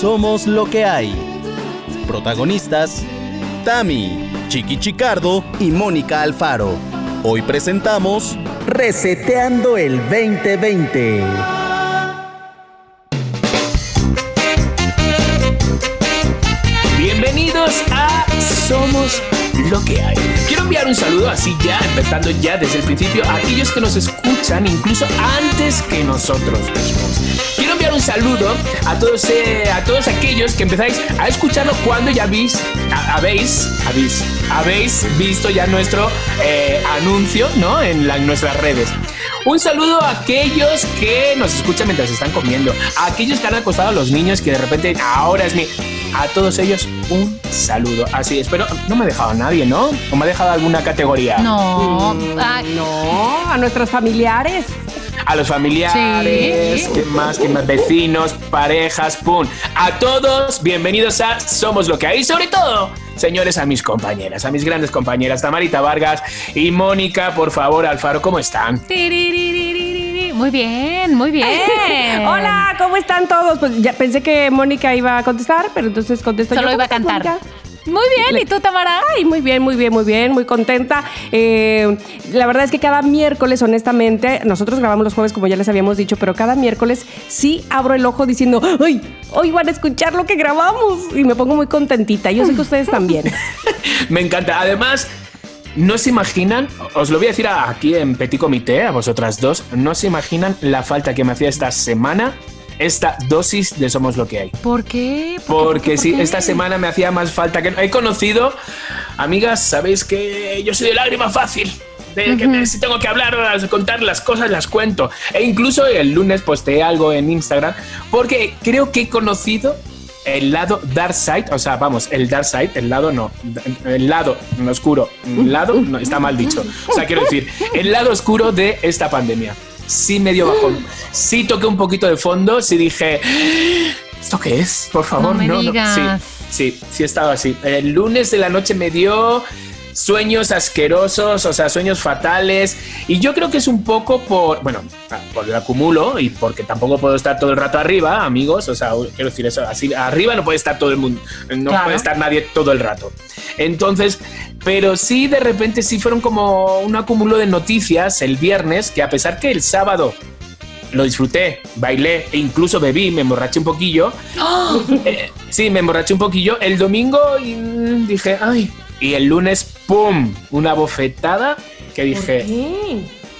Somos lo que hay. Protagonistas: Tami, Chiqui Chicardo y Mónica Alfaro. Hoy presentamos Reseteando el 2020. Bienvenidos a Somos lo que hay. Quiero enviar un saludo así ya, empezando ya desde el principio, a aquellos que nos escuchan incluso antes que nosotros mismos. Enviar un saludo a todos, eh, a todos aquellos que empezáis a escucharlo cuando ya habéis, habéis, habéis, habéis visto ya nuestro eh, anuncio ¿no? en, en nuestras redes. Un saludo a aquellos que nos escuchan mientras están comiendo, a aquellos que han acostado a los niños que de repente ahora es mi a todos ellos un saludo. Así, espero, no me ha dejado nadie, ¿no? ¿O me ha dejado alguna categoría? No, Mm, No, a nuestros familiares. A los familiares, Sí. ¿qué más? ¿Qué más? Vecinos, parejas, pum. A todos, bienvenidos a Somos lo que hay. Sobre todo, señores, a mis compañeras, a mis grandes compañeras, Tamarita Vargas y Mónica, por favor, Alfaro, ¿cómo están? Muy bien, muy bien. Hola, ¿cómo están todos? Pues ya pensé que Mónica iba a contestar, pero entonces contesto yo. Solo iba a ¿Cómo estás, cantar. Mónica? Muy bien, ¿y tú, Tamara? Ay, muy bien, muy bien, muy bien, muy contenta. Eh, la verdad es que cada miércoles, honestamente, nosotros grabamos los jueves, como ya les habíamos dicho, pero cada miércoles sí abro el ojo diciendo, ¡ay! Hoy van a escuchar lo que grabamos. Y me pongo muy contentita. Yo sé que ustedes también. Me encanta. Además, no se imaginan, os lo voy a decir aquí en Petit Comité, a vosotras dos, no se imaginan la falta que me hacía esta semana esta dosis de Somos lo que hay. ¿Por qué? ¿Por qué? Porque ¿Por sí, qué? esta semana me hacía más falta que... He conocido, amigas, sabéis que yo soy de lágrima fácil. De que si tengo que hablar, contar las cosas, las cuento. E incluso el lunes posteé algo en Instagram porque creo que he conocido el lado dark side, o sea, vamos, el dark side, el lado no, el lado no oscuro, el lado no, está mal dicho. O sea, quiero decir, el lado oscuro de esta pandemia. Sí me dio bajón. Sí toqué un poquito de fondo, sí dije, ¿esto qué es? Por favor, No me no, digas. Sí, sí, sí he estado así. El lunes de la noche me dio sueños asquerosos, o sea, sueños fatales. Y yo creo que es un poco por, bueno, por el acumulo y porque tampoco puedo estar todo el rato arriba, amigos. O sea, quiero decir eso, así arriba no puede estar todo el mundo, no Claro. puede estar nadie todo el rato. Entonces, pero sí de repente sí fueron como un acumulo de noticias el viernes, que a pesar que el sábado lo disfruté, bailé e incluso bebí, me emborraché un poquillo. Eh, sí, me emborraché un poquillo. El domingo y, dije, ay. Y el lunes, ¡pum! Una bofetada que dije,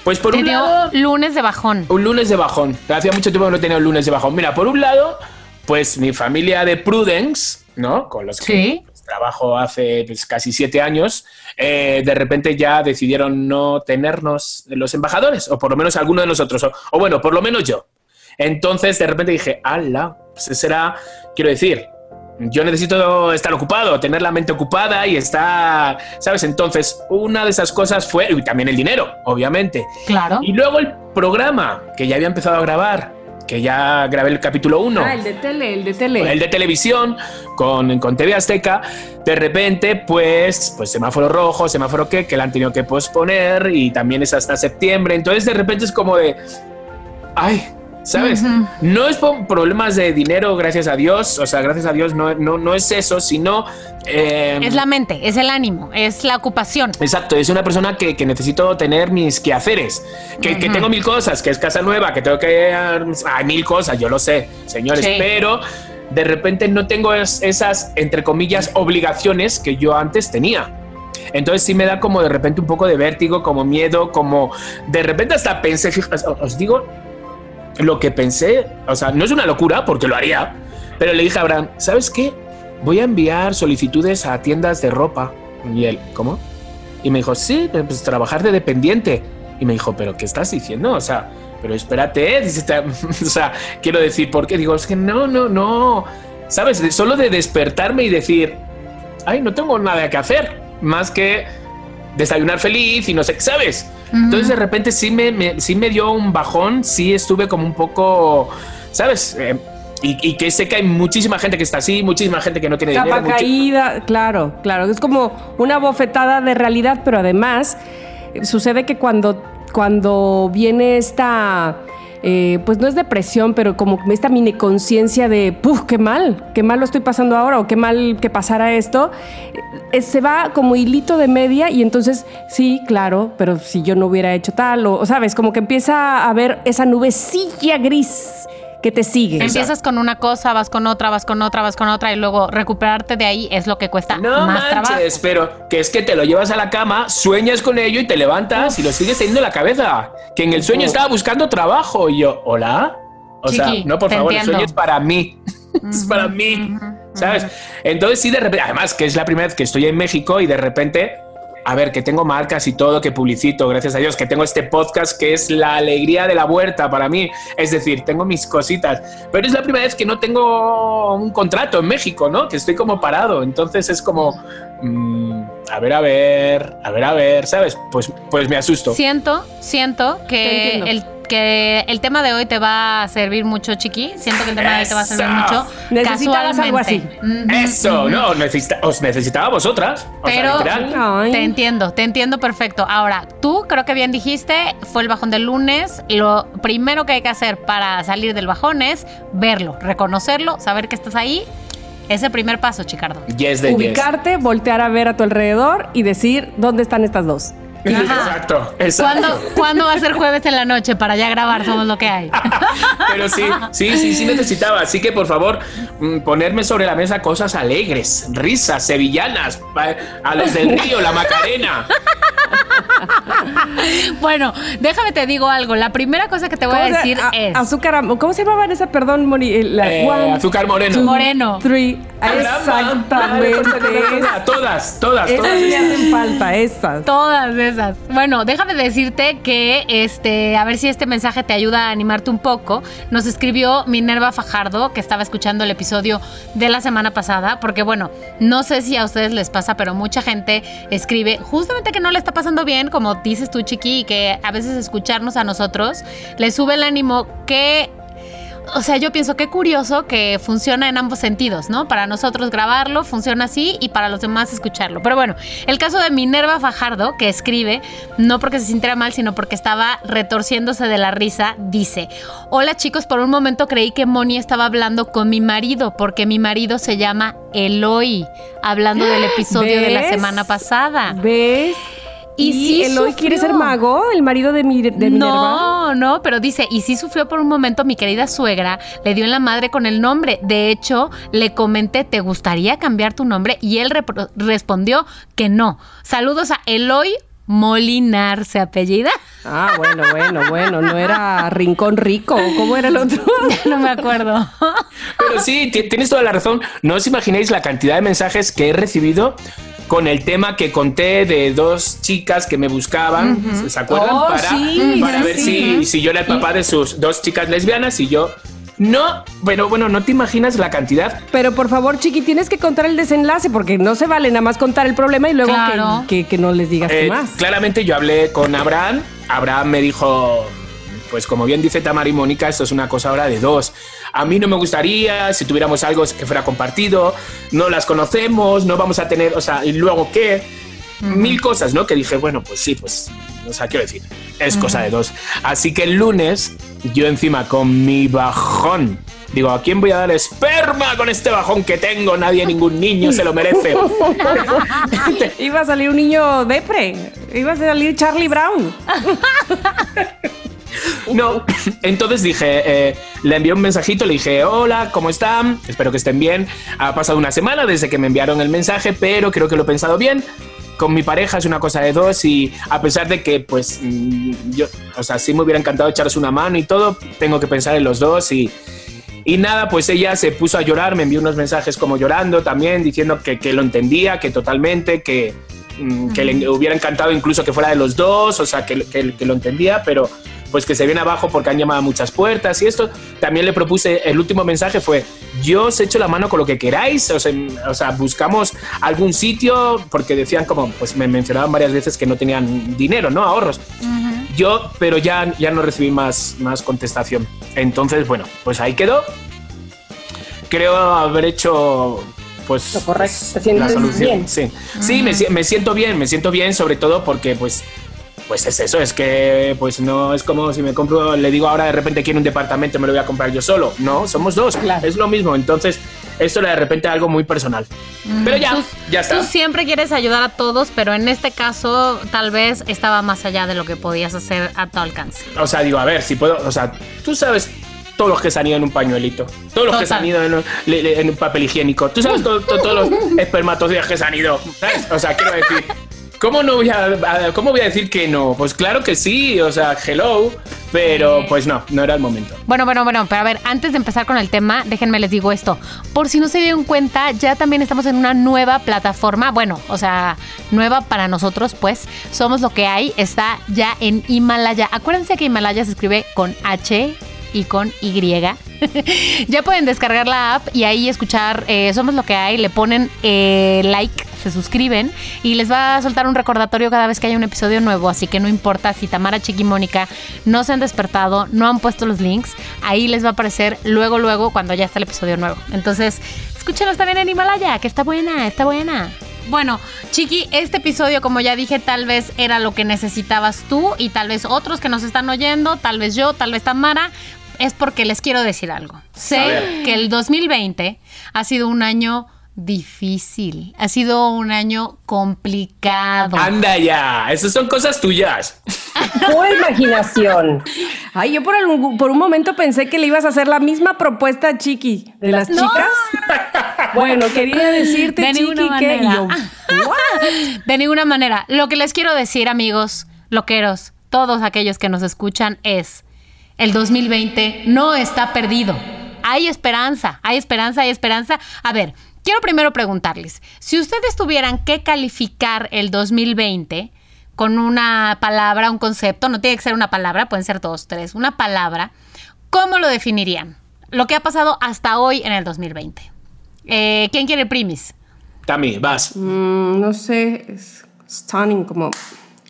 pues por Te un dio lado, lunes de bajón. un lunes de bajón. Hacía mucho tiempo que no tenía un lunes de bajón. Mira, por un lado, pues mi familia de Prudence, ¿no? Con los que Sí. Trabajo hace pues, casi siete años, eh, de repente ya decidieron no tenernos los embajadores, o por lo menos alguno de nosotros, o, o bueno, por lo menos yo. Entonces, de repente dije, ala, pues será, quiero decir, yo necesito estar ocupado, tener la mente ocupada y estar, ¿sabes? Entonces, una de esas cosas fue, y también el dinero, obviamente. Claro. Y luego el programa, que ya había empezado a grabar, que ya grabé el capítulo 1. Ah, el de tele, el de tele. El de televisión con, con TV Azteca, de repente, pues, pues semáforo rojo, semáforo que, que la han tenido que posponer y también es hasta septiembre. Entonces, de repente es como de. Ay, ¿sabes? No es por problemas de dinero, gracias a Dios. O sea, gracias a Dios no, no, no es eso, sino. eh, Es la mente, es el ánimo, es la ocupación. Exacto, es una persona que, que necesito tener mis quehaceres, que, que tengo mil cosas, que es casa nueva, que tengo que... Hay mil cosas, yo lo sé, señores, Sí. pero de repente no tengo es- esas, entre comillas, obligaciones que yo antes tenía. Entonces sí me da como de repente un poco de vértigo, como miedo, como de repente hasta pensé, os digo lo que pensé, o sea, no es una locura porque lo haría, pero le dije a Abraham, ¿sabes qué? Voy a enviar solicitudes a tiendas de ropa. Y él, ¿cómo? Y me dijo, sí, pues trabajar de dependiente. Y me dijo, ¿pero qué estás diciendo? O sea, pero espérate. Dice, "Te- o sea, quiero decir, ¿por qué? Digo, es que no, no, no. ¿Sabes? Solo de despertarme y decir, ay, no tengo nada que hacer, más que desayunar feliz y no sé, ¿sabes? Entonces de repente sí me, me- sí me dio un bajón, sí estuve como un poco, ¿sabes? Eh, y, y que sé que hay muchísima gente que está así, muchísima gente que no tiene dinero. Capa muchi- caída, claro, claro. Es como una bofetada de realidad, pero además eh, sucede que cuando, cuando viene esta eh, pues no es depresión, pero como esta mini conciencia de, ¡puf! ¡Qué mal! ¡Qué mal lo estoy pasando ahora! ¿O qué mal que pasara esto? Eh, se va como hilito de media y entonces, sí, claro, pero si yo no hubiera hecho tal, o, ¿sabes? Como que empieza a ver esa nubecilla gris que te sigue. Empiezas con una cosa, vas con otra, vas con otra, vas con otra y luego recuperarte de ahí es lo que cuesta No más trabajo. manches, pero que es que te lo llevas a la cama, sueñas con ello y te levantas y lo sigues teniendo en la cabeza. Que en el sueño estaba buscando trabajo y yo, ¿hola? O sea, no, por favor, el entiendo. sueño es para mí. es para mí. ¿Sabes? Entonces sí, de repente, además que es la primera vez que estoy en México y de repente, a ver, que tengo marcas y todo, que publicito, gracias a Dios, que tengo este podcast que es la alegría de la huerta para mí. Es decir, tengo mis cositas, pero es la primera vez que no tengo un contrato en México, ¿no? Que estoy como parado. Entonces es como, mm, a ver, a ver, a ver, a ver, ¿sabes? Pues, pues me asusto. Siento, siento que el, que el tema de hoy te va a servir mucho, Chiqui. Siento que el tema de hoy te va a servir mucho. Necesitabas algo así. Eso, no, os, necesita- os necesitaba a vosotras. O sea, Pero literal. Te entiendo, te entiendo perfecto. Ahora, tú creo que bien dijiste, fue el bajón del lunes. Lo primero que hay que hacer para salir del bajón es verlo, reconocerlo, saber que estás ahí. Ese primer paso, Chicardo. Yes de yes. Ubicarte, voltear a ver a tu alrededor y decir, ¿dónde están estas dos? Exacto, exacto. ¿Cuándo, ¿Cuándo va a ser jueves en la noche para ya grabar? Somos lo que hay. Pero sí, sí, sí, sí necesitaba. Así que por favor, mm, ponerme sobre la mesa cosas alegres, risas, sevillanas, a los del río, la Macarena. Bueno, déjame te digo algo. La primera cosa que te voy a ¿Cómo se- decir a- es. Azúcar, ¿cómo se llamaba esa? Perdón, Moni. eh, la- Eh, one, azúcar moreno. two, Moreno. three. Exactamente. Todas, todas, todas, Esas todas. me hacen falta, esas. Todas Bueno, déjame decirte que este, a ver si este mensaje te ayuda a animarte un poco. Nos escribió Minerva Fajardo, que estaba escuchando el episodio de la semana pasada, porque bueno, no sé si a ustedes les pasa, pero mucha gente escribe justamente que no le está pasando bien, como dices tú, Chiqui, y que a veces escucharnos a nosotros le sube el ánimo que o sea, yo pienso qué curioso que funciona en ambos sentidos, ¿no? Para nosotros grabarlo funciona así y para los demás escucharlo. Pero bueno, el caso de Minerva Fajardo, que escribe, no porque se sintiera mal, sino porque estaba retorciéndose de la risa, dice, hola chicos, por un momento creí que Moni estaba hablando con mi marido, porque mi marido se llama Eloy, hablando del episodio de la semana pasada. ¿Ves? Y sí Eloy quiere ser mago, el marido de, mi, de Minerva. No, no, pero dice, y sí sufrió por un momento mi querida suegra, le dio en la madre con el nombre. De hecho, le comenté, ¿te gustaría cambiar tu nombre? Y él respondió que no. Saludos a Eloy Molinar, ¿se apellida? Ah, bueno, bueno, bueno. No era Rincón Rico. ¿Cómo era el otro? no me acuerdo. Pero sí, ti- tienes toda la razón. No os imagináis la cantidad de mensajes que he recibido con el tema que conté de dos chicas que me buscaban, ¿se acuerdan? Oh, para sí, para sí, ver sí. si, si yo era el papá de sus dos chicas lesbianas y yo... No, pero bueno, no te imaginas la cantidad. Pero por favor, Chiqui, tienes que contar el desenlace porque no se vale nada más contar el problema y luego Claro. que, que- que no les digas Eh, más. claramente yo hablé con Abraham. Abraham me dijo, pues como bien dice Tamara y Mónica, esto es una cosa ahora de dos. A mí no me gustaría si tuviéramos algo que fuera compartido, no las conocemos, no vamos a tener, o sea, y luego qué. Mil cosas, ¿no? Que dije, bueno, pues sí, pues, o sea, quiero decir, es cosa de dos. Así que el lunes, yo encima con mi bajón, digo, ¿a quién voy a dar esperma con este bajón que tengo? Nadie, ningún niño se lo merece. Iba a salir un niño depre. Iba a salir Charlie Brown. No, entonces dije, eh, le envié un mensajito, le dije, hola, ¿cómo están? Espero que estén bien. Ha pasado una semana desde que me enviaron el mensaje, pero creo que lo he pensado bien. Con mi pareja es una cosa de dos y a pesar de que, pues, mm, yo, o sea, sí me hubiera encantado echaros una mano y todo, tengo que pensar en los dos y, y nada, pues ella se puso a llorar, me envió unos mensajes como llorando también, diciendo que, que lo entendía, que totalmente, que, mm, que le hubiera encantado incluso que fuera de los dos, o sea, que, que- que lo entendía, pero pues que se viene abajo porque han llamado a muchas puertas y esto. También le propuse, el último mensaje fue, yo os echo la mano con lo que queráis, o sea, o sea, buscamos algún sitio, porque decían como, pues me mencionaban varias veces que no tenían dinero, ¿no? Ahorros. Yo, pero ya, ya no recibí más, más contestación. Entonces, bueno, pues ahí quedó. Creo haber hecho pues Lo correcto. ¿Te sientes la solución. bien? Sí, sí me, si- me siento bien, me siento bien sobre todo porque pues pues es eso, es que pues no es como si me compro, le digo ahora de repente quiero un departamento, me lo voy a comprar yo solo. No, somos dos, es lo mismo. Entonces, esto de repente es algo muy personal. Pero ya, Tú- ya está. Tú siempre quieres ayudar a todos, pero en este caso tal vez estaba más allá de lo que podías hacer a tu alcance. O sea, digo, a ver, si puedo, o sea, tú sabes todos los que se han ido en un pañuelito, todos los que se han ido en un, en un papel higiénico, tú sabes to- to- todos los espermatozoides que se han ido, ¿sabes? O sea, quiero decir, ¿cómo no voy a, cómo voy a decir que no? Pues claro que sí, o sea, hello, pero pues no, no era el momento. Bueno, bueno, bueno, pero a ver, antes de empezar con el tema, déjenme les digo esto. Por si no se dieron cuenta, ya también estamos en una nueva plataforma. Bueno, o sea, nueva para nosotros, pues. Somos lo que hay. Está ya en Himalaya. Acuérdense que Himalaya se escribe con H y con Y. ya pueden descargar la app y ahí escuchar eh, Somos lo que hay. Le ponen eh, like, se suscriben y les va a soltar un recordatorio cada vez que haya un episodio nuevo. Así que no importa si Tamara, Chiqui y Mónica no se han despertado, no han puesto los links, ahí les va a aparecer luego, luego cuando ya está el episodio nuevo. Entonces, escúchenos también en Himalaya, que está buena, está buena. Bueno, Chiqui, este episodio, como ya dije, tal vez era lo que necesitabas tú y tal vez otros que nos están oyendo, tal vez yo, tal vez Tamara, es porque les quiero decir algo. Sé que el 2020 ha sido un año difícil, ha sido un año complicado. Anda ya, esas son cosas tuyas. Pura imaginación. Ay, yo por, algún- por un momento pensé que le ibas a hacer la misma propuesta a Chiqui de las chicas. Bueno, quería decirte, De Chiqui, ninguna que. De ninguna manera. Lo que les quiero decir, amigos, loqueros, todos aquellos que nos escuchan, es el 2020 no está perdido. Hay esperanza, hay esperanza, hay esperanza. A ver, quiero primero preguntarles, si ustedes tuvieran que calificar el 2020 con una palabra, un concepto, no tiene que ser una palabra, pueden ser dos, tres, una palabra, ¿cómo lo definirían? Lo que ha pasado hasta hoy en el 2020. Eh, ¿Quién quiere el primis? Tami, vas. Mm, no sé, es stunning, como,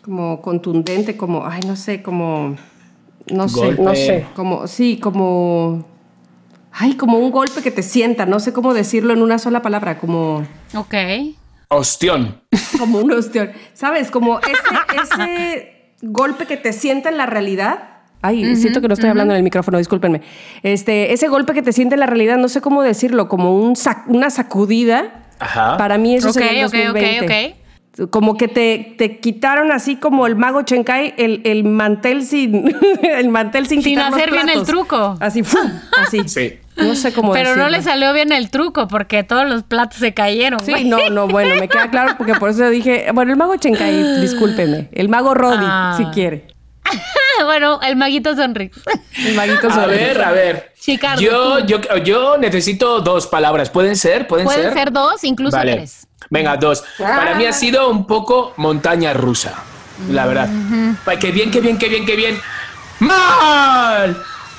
como contundente, como, ay, no sé, como, no sé. No sé. como, sí, como, ay, como un golpe que te sienta, no sé cómo decirlo en una sola palabra, como, Ok. Ostión. como un ostión, ¿sabes? Como ese, ese golpe que te sienta en la realidad. Ay, siento que no estoy hablando en el micrófono, discúlpenme. Este, ese golpe que te siente en la realidad, no sé cómo decirlo, como un sac- una sacudida. Ajá. Para mí eso Ok, sería el ok, ok, 2020. Como que te, te quitaron así como el mago Chenkai el, el mantel sin el mantel sin, Sin los hacer bien el truco. Así, ¡fum! así. Sí. No sé cómo Pero no le salió bien el truco porque todos los platos se cayeron. Sí, no, no, bueno, me queda claro porque por eso dije, bueno, el mago Chenkai, discúlpeme, el mago Roddy, Ah. si quiere. bueno, el maguito Sonrix. El maguito A sobre- ver, a ver. Chicardo, yo, yo, yo necesito dos palabras. ¿Pueden ser? ¿Pueden, Pueden ser dos, incluso Vale. tres. Venga, dos. Para mí ha sido un poco montaña rusa, la verdad. Qué bien, qué bien, qué bien, qué bien. ¡Mal!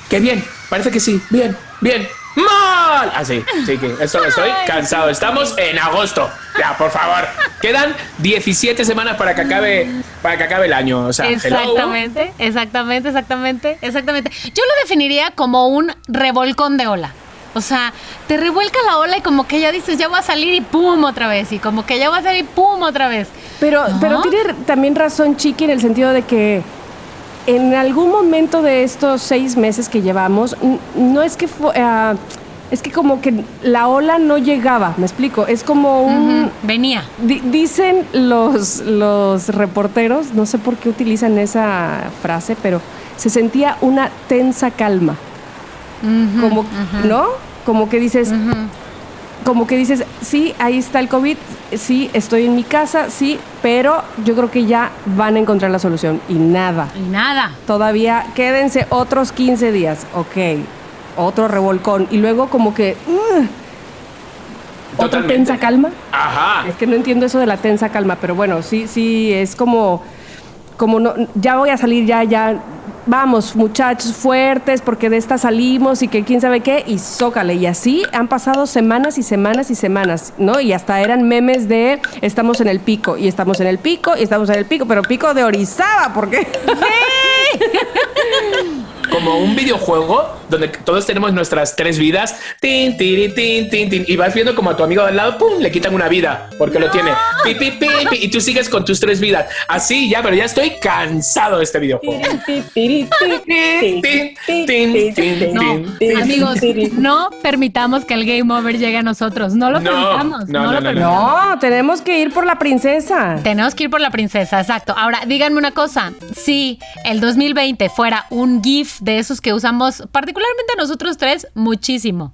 ¡Qué bien! Parece que sí. Bien, bien. ¡Mal! Así, sí que estoy cansado. Estamos en agosto. Ya, por favor. Quedan 17 semanas para que acabe, para que acabe el año. O sea, hello. Exactamente, exactamente, exactamente, exactamente. Yo lo definiría como un revolcón de ola. O sea, te revuelca la ola y como que ya dices, ya voy a salir y pum otra vez. Y como que ya voy a salir y pum otra vez. Pero, ¿No? pero tiene también razón Chiqui en el sentido de que en algún momento de estos seis meses que llevamos, no es que fue, ah, es que como que la ola no llegaba, me explico, es como un... Venía. Di- dicen los, los reporteros, no sé por qué utilizan esa frase, pero se sentía una tensa calma. Como, ¿no? Como que dices, como que dices, sí, ahí está el COVID, sí, estoy en mi casa, sí, pero yo creo que ya van a encontrar la solución. Y nada. Y nada. Todavía quédense otros 15 días, ok. Otro revolcón. Y luego como que... uh, otra tensa calma. Ajá. Es que no entiendo eso de la tensa calma, pero bueno, sí, sí, es como, como no, ya voy a salir, ya, ya, vamos, muchachos fuertes, porque de esta salimos y que quién sabe qué, y zócale. Y así han pasado semanas y semanas y semanas, ¿no? Y hasta eran memes de estamos en el pico, y estamos en el pico, y estamos en el pico, pero pico de Orizaba, ¿por qué? Como un videojuego donde todos tenemos nuestras tres vidas, tin, tiri, tin, tin, tin, y vas viendo como a tu amigo al lado, pum, le quitan una vida porque lo tiene, pi, pi, pi, pi, y tú sigues con tus tres vidas. Así ya, pero ya estoy cansado de este videojuego. Tin, tin, tin, tin, tin, No, tin, amigos, tin. no permitamos que el game over llegue a nosotros. No lo No, permitamos. no, No, no, lo no, no. permitamos. No, tenemos que ir por la princesa. Tenemos que ir por la princesa, exacto. Ahora, díganme una cosa. Si el 2020 fuera un GIF de esos que usamos, particularmente nosotros tres, muchísimo.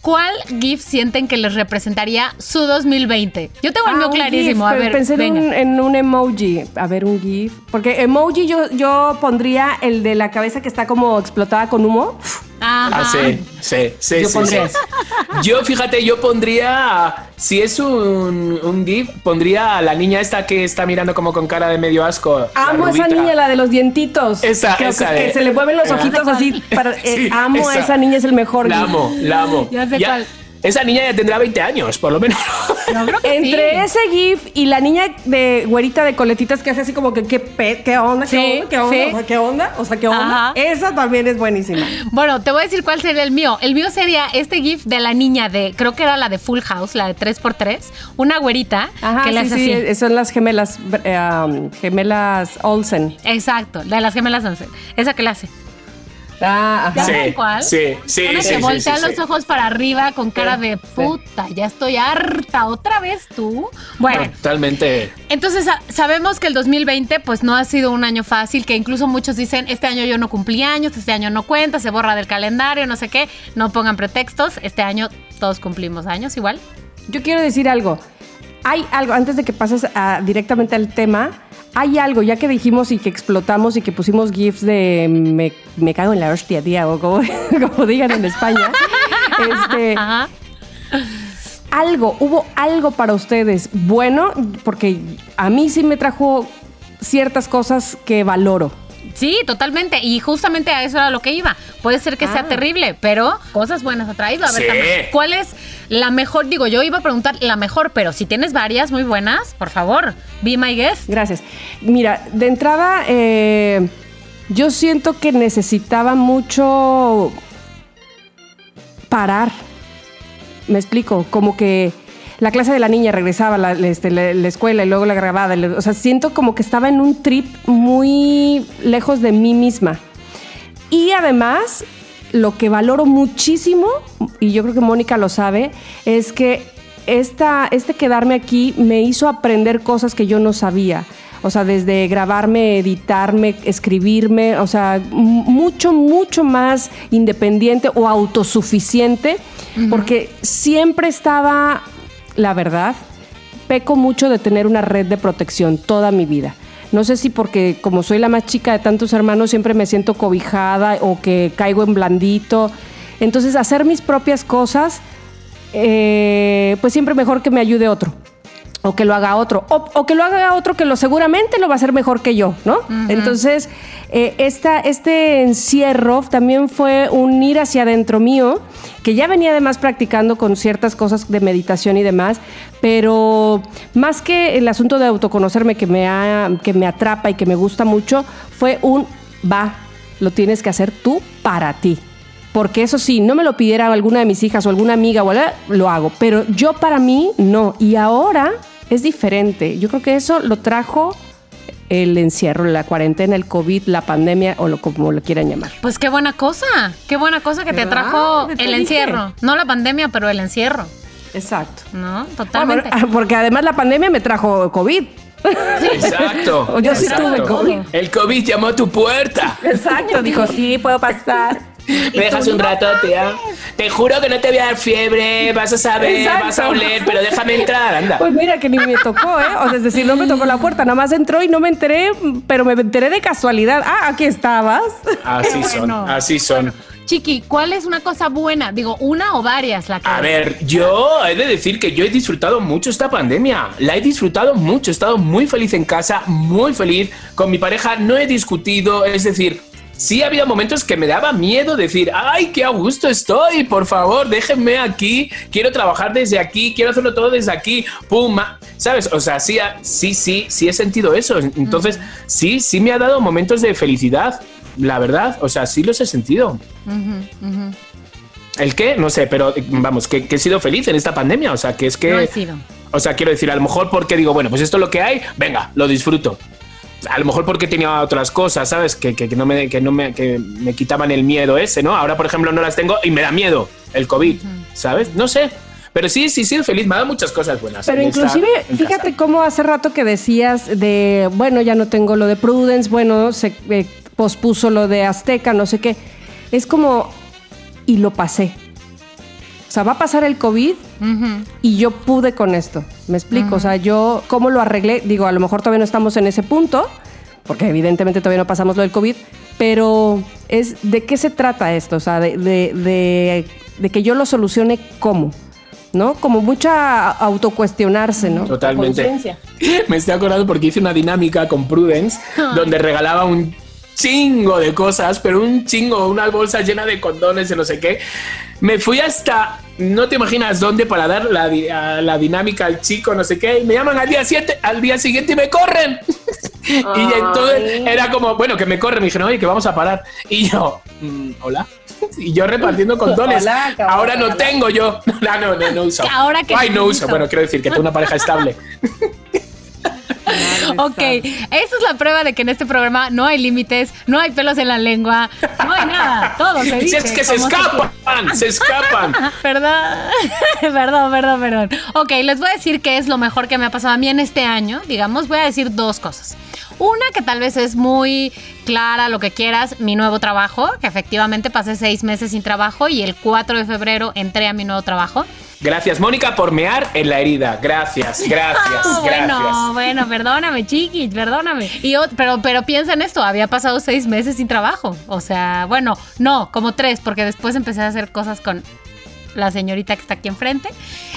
¿Cuál GIF sienten que les representaría su 2020? Yo tengo el Ah, mío clarísimo. GIF, A ver, pensé en venga. un, en un emoji. A ver, un GIF. Porque emoji yo, yo pondría el de la cabeza que está como explotada con humo. Ajá. Ah, sí, sí, sí. Yo sí, pondría sí. Yo, fíjate, yo pondría, si es un, un GIF, pondría a la niña esta que está mirando como con cara de medio asco. Amo a esa niña, la de los dientitos. Esa, Creo esa que, de- que se le mueven los ojitos así. para- eh, Sí, amo a esa niña, es el mejor. La GIF. amo, la amo. Ya sé cuál. Esa niña ya tendrá 20 años, por lo menos. Yo creo que Entre sí. ese GIF y la niña de güerita de coletitas que hace así como que qué, pe- qué onda, qué Sí, onda, qué onda, sí. o sea, qué onda, o sea, qué onda. Ajá. Esa también es buenísima. Bueno, te voy a decir cuál sería el mío. El mío sería este GIF de la niña de, creo que era la de Full House, la de 3x3, una güerita Ajá, que le hace sí, así. eh, son las gemelas, eh, um, gemelas Olsen. Exacto, de las gemelas once. Esa que le hace. Ah, ¿Ya ajá. Sí, cuál? sí, sí, Una sí, que sí, voltea sí, los sí. ojos para arriba con cara de puta, ya estoy harta. ¿Otra vez tú? Bueno, Totalmente. entonces sa- sabemos que el 2020 pues no ha sido un año fácil, que incluso muchos dicen, este año yo no cumplí años, este año no cuenta, se borra del calendario, no sé qué. No pongan pretextos, este año todos cumplimos años igual. Yo quiero decir algo. Hay algo, antes de que pases a- directamente al tema, hay algo, ya que dijimos y que explotamos y que pusimos GIFs de me, me cago en la hostia, tía, o como, como digan en España. este, algo, hubo algo para ustedes bueno, porque a mí sí me trajo ciertas cosas que valoro. Sí, totalmente. Y justamente a eso era lo que iba. Puede ser que sea Ah. terrible, pero cosas buenas ha traído. A ver, Sí. Tama, ¿cuál es la mejor? Digo, yo iba a preguntar la mejor, pero si tienes varias muy buenas, por favor, be my guest. Gracias. Mira, de entrada, eh, yo siento que necesitaba mucho parar. Me explico, como que la clase de la niña regresaba a la, este, la- la escuela y luego la grabada. O sea, siento como que estaba en un trip muy lejos de mí misma. Y además, lo que valoro muchísimo, y yo creo que Mónica lo sabe, es que esta, este quedarme aquí me hizo aprender cosas que yo no sabía. O sea, desde grabarme, editarme, escribirme, o sea, mucho, mucho más independiente o autosuficiente, porque siempre estaba, la verdad, peco mucho de tener una red de protección toda mi vida. No sé si porque como soy la más chica de tantos hermanos siempre me siento cobijada o que caigo en blandito. Entonces hacer mis propias cosas, eh, pues siempre mejor que me ayude otro. O que lo haga otro. O, o que lo haga otro que lo seguramente lo va a hacer mejor que yo, ¿no? Entonces, eh, esta, este encierro también fue un ir hacia adentro mío, que ya venía además practicando con ciertas cosas de meditación y demás, pero más que el asunto de autoconocerme que me, ha- que me atrapa y que me gusta mucho, fue un va, lo tienes que hacer tú para ti. Porque eso sí, no me lo pidiera alguna de mis hijas o alguna amiga o algo, lo hago. Pero yo para mí no. Y ahora es diferente. Yo creo que eso lo trajo el encierro, la cuarentena, el COVID, la pandemia o lo como lo quieran llamar. Pues qué buena cosa, qué buena cosa que te trajo Te el dije. encierro. No la pandemia, pero el encierro, Exacto. ¿no? Totalmente. Ah, Porque además la pandemia me trajo COVID. Exacto. Yo sí exacto. tuve COVID. El COVID llamó a tu puerta. Exacto. Dijo, sí, puedo pasar. Me dejas un rato, tía. Te juro que no te voy a dar fiebre, vas a saber, Exacto. vas a oler, pero déjame entrar, anda. Pues mira que ni me tocó, ¿eh? O sea, es decir, no me tocó la puerta, nada más entró y no me enteré, pero me enteré de casualidad. Ah, aquí estabas. Así son, así son. Chiqui, ¿cuál es una cosa buena? Digo, una o varias la que. A ver, yo he de decir que yo he disfrutado mucho esta pandemia. La he disfrutado mucho. He estado muy feliz en casa, muy feliz. Con mi pareja no he discutido. Es decir, sí ha habido momentos que me daba miedo decir, ay, qué a gusto estoy. Por favor, déjenme aquí. Quiero trabajar desde aquí. Quiero hacerlo todo desde aquí. Pum. ma- ¿Sabes? O sea, sí, sí, sí, sí he sentido eso. Entonces, sí, sí me ha dado momentos de felicidad. la verdad. O sea, sí los he sentido. ¿El qué? No sé, pero vamos, que, que he sido feliz en esta pandemia. O sea, que es que. No he sido. O sea, quiero decir, a lo mejor porque digo, bueno, pues esto es lo que hay, venga, lo disfruto. A lo mejor porque tenía otras cosas, ¿sabes? Que, que- que no, me, que no me, que me quitaban el miedo ese, ¿no? Ahora, por ejemplo, no las tengo y me da miedo el COVID, ¿sabes? No sé. Pero sí, sí, sido feliz. Me ha dado muchas cosas buenas. Pero inclusive, fíjate cómo hace rato que decías de, bueno, ya no tengo lo de Prudence, bueno, se eh, pospuso lo de Azteca, no sé qué. Es como, y lo pasé. O sea, va a pasar el COVID y yo pude con esto. ¿Me explico? O sea, yo, ¿cómo lo arreglé? Digo, a lo mejor todavía no estamos en ese punto, porque evidentemente todavía no pasamos lo del COVID, pero es de qué se trata esto, o sea, de, de- de- de que yo lo solucione cómo, ¿no? Como mucha autocuestionarse, ¿no? Totalmente. Conciencia. Me estoy acordando porque hice una dinámica con Prudence donde regalaba un chingo de cosas, pero un chingo, una bolsa llena de condones, de no sé qué. Me fui hasta, no te imaginas dónde, para dar la, la dinámica al chico, no sé qué. Y me llaman al día, siete, al día siguiente y me corren. y entonces era como, bueno, que me corren. Me dijeron, oye, que vamos a parar. Y yo, mm, hola. Y yo repartiendo condones. Hola, cabrón, Ahora no hola. tengo yo. No, no, no, no uso. Ahora que Ay, no uso. Bueno, quiero decir que tengo una pareja estable. Ok, esa es la prueba de que en este programa no hay límites, no hay pelos en la lengua, no hay nada, todo se dice. es que se escapan, se escapan. Perdón, perdón, perdón, perdón. Ok, les voy a decir qué es lo mejor que me ha pasado a mí en este año. Digamos, voy a decir dos cosas. Una que tal vez es muy clara, lo que quieras, mi nuevo trabajo, que efectivamente pasé seis meses sin trabajo y el 4 de febrero entré a mi nuevo trabajo. Gracias, Mónica, por mear en la herida. Gracias, gracias, bueno, gracias. bueno, perdóname, chiquis, perdóname. Y pero, pero piensa en esto, había pasado seis meses sin trabajo. O sea, bueno, no, como tres, porque después empecé a hacer cosas con la señorita que está aquí enfrente.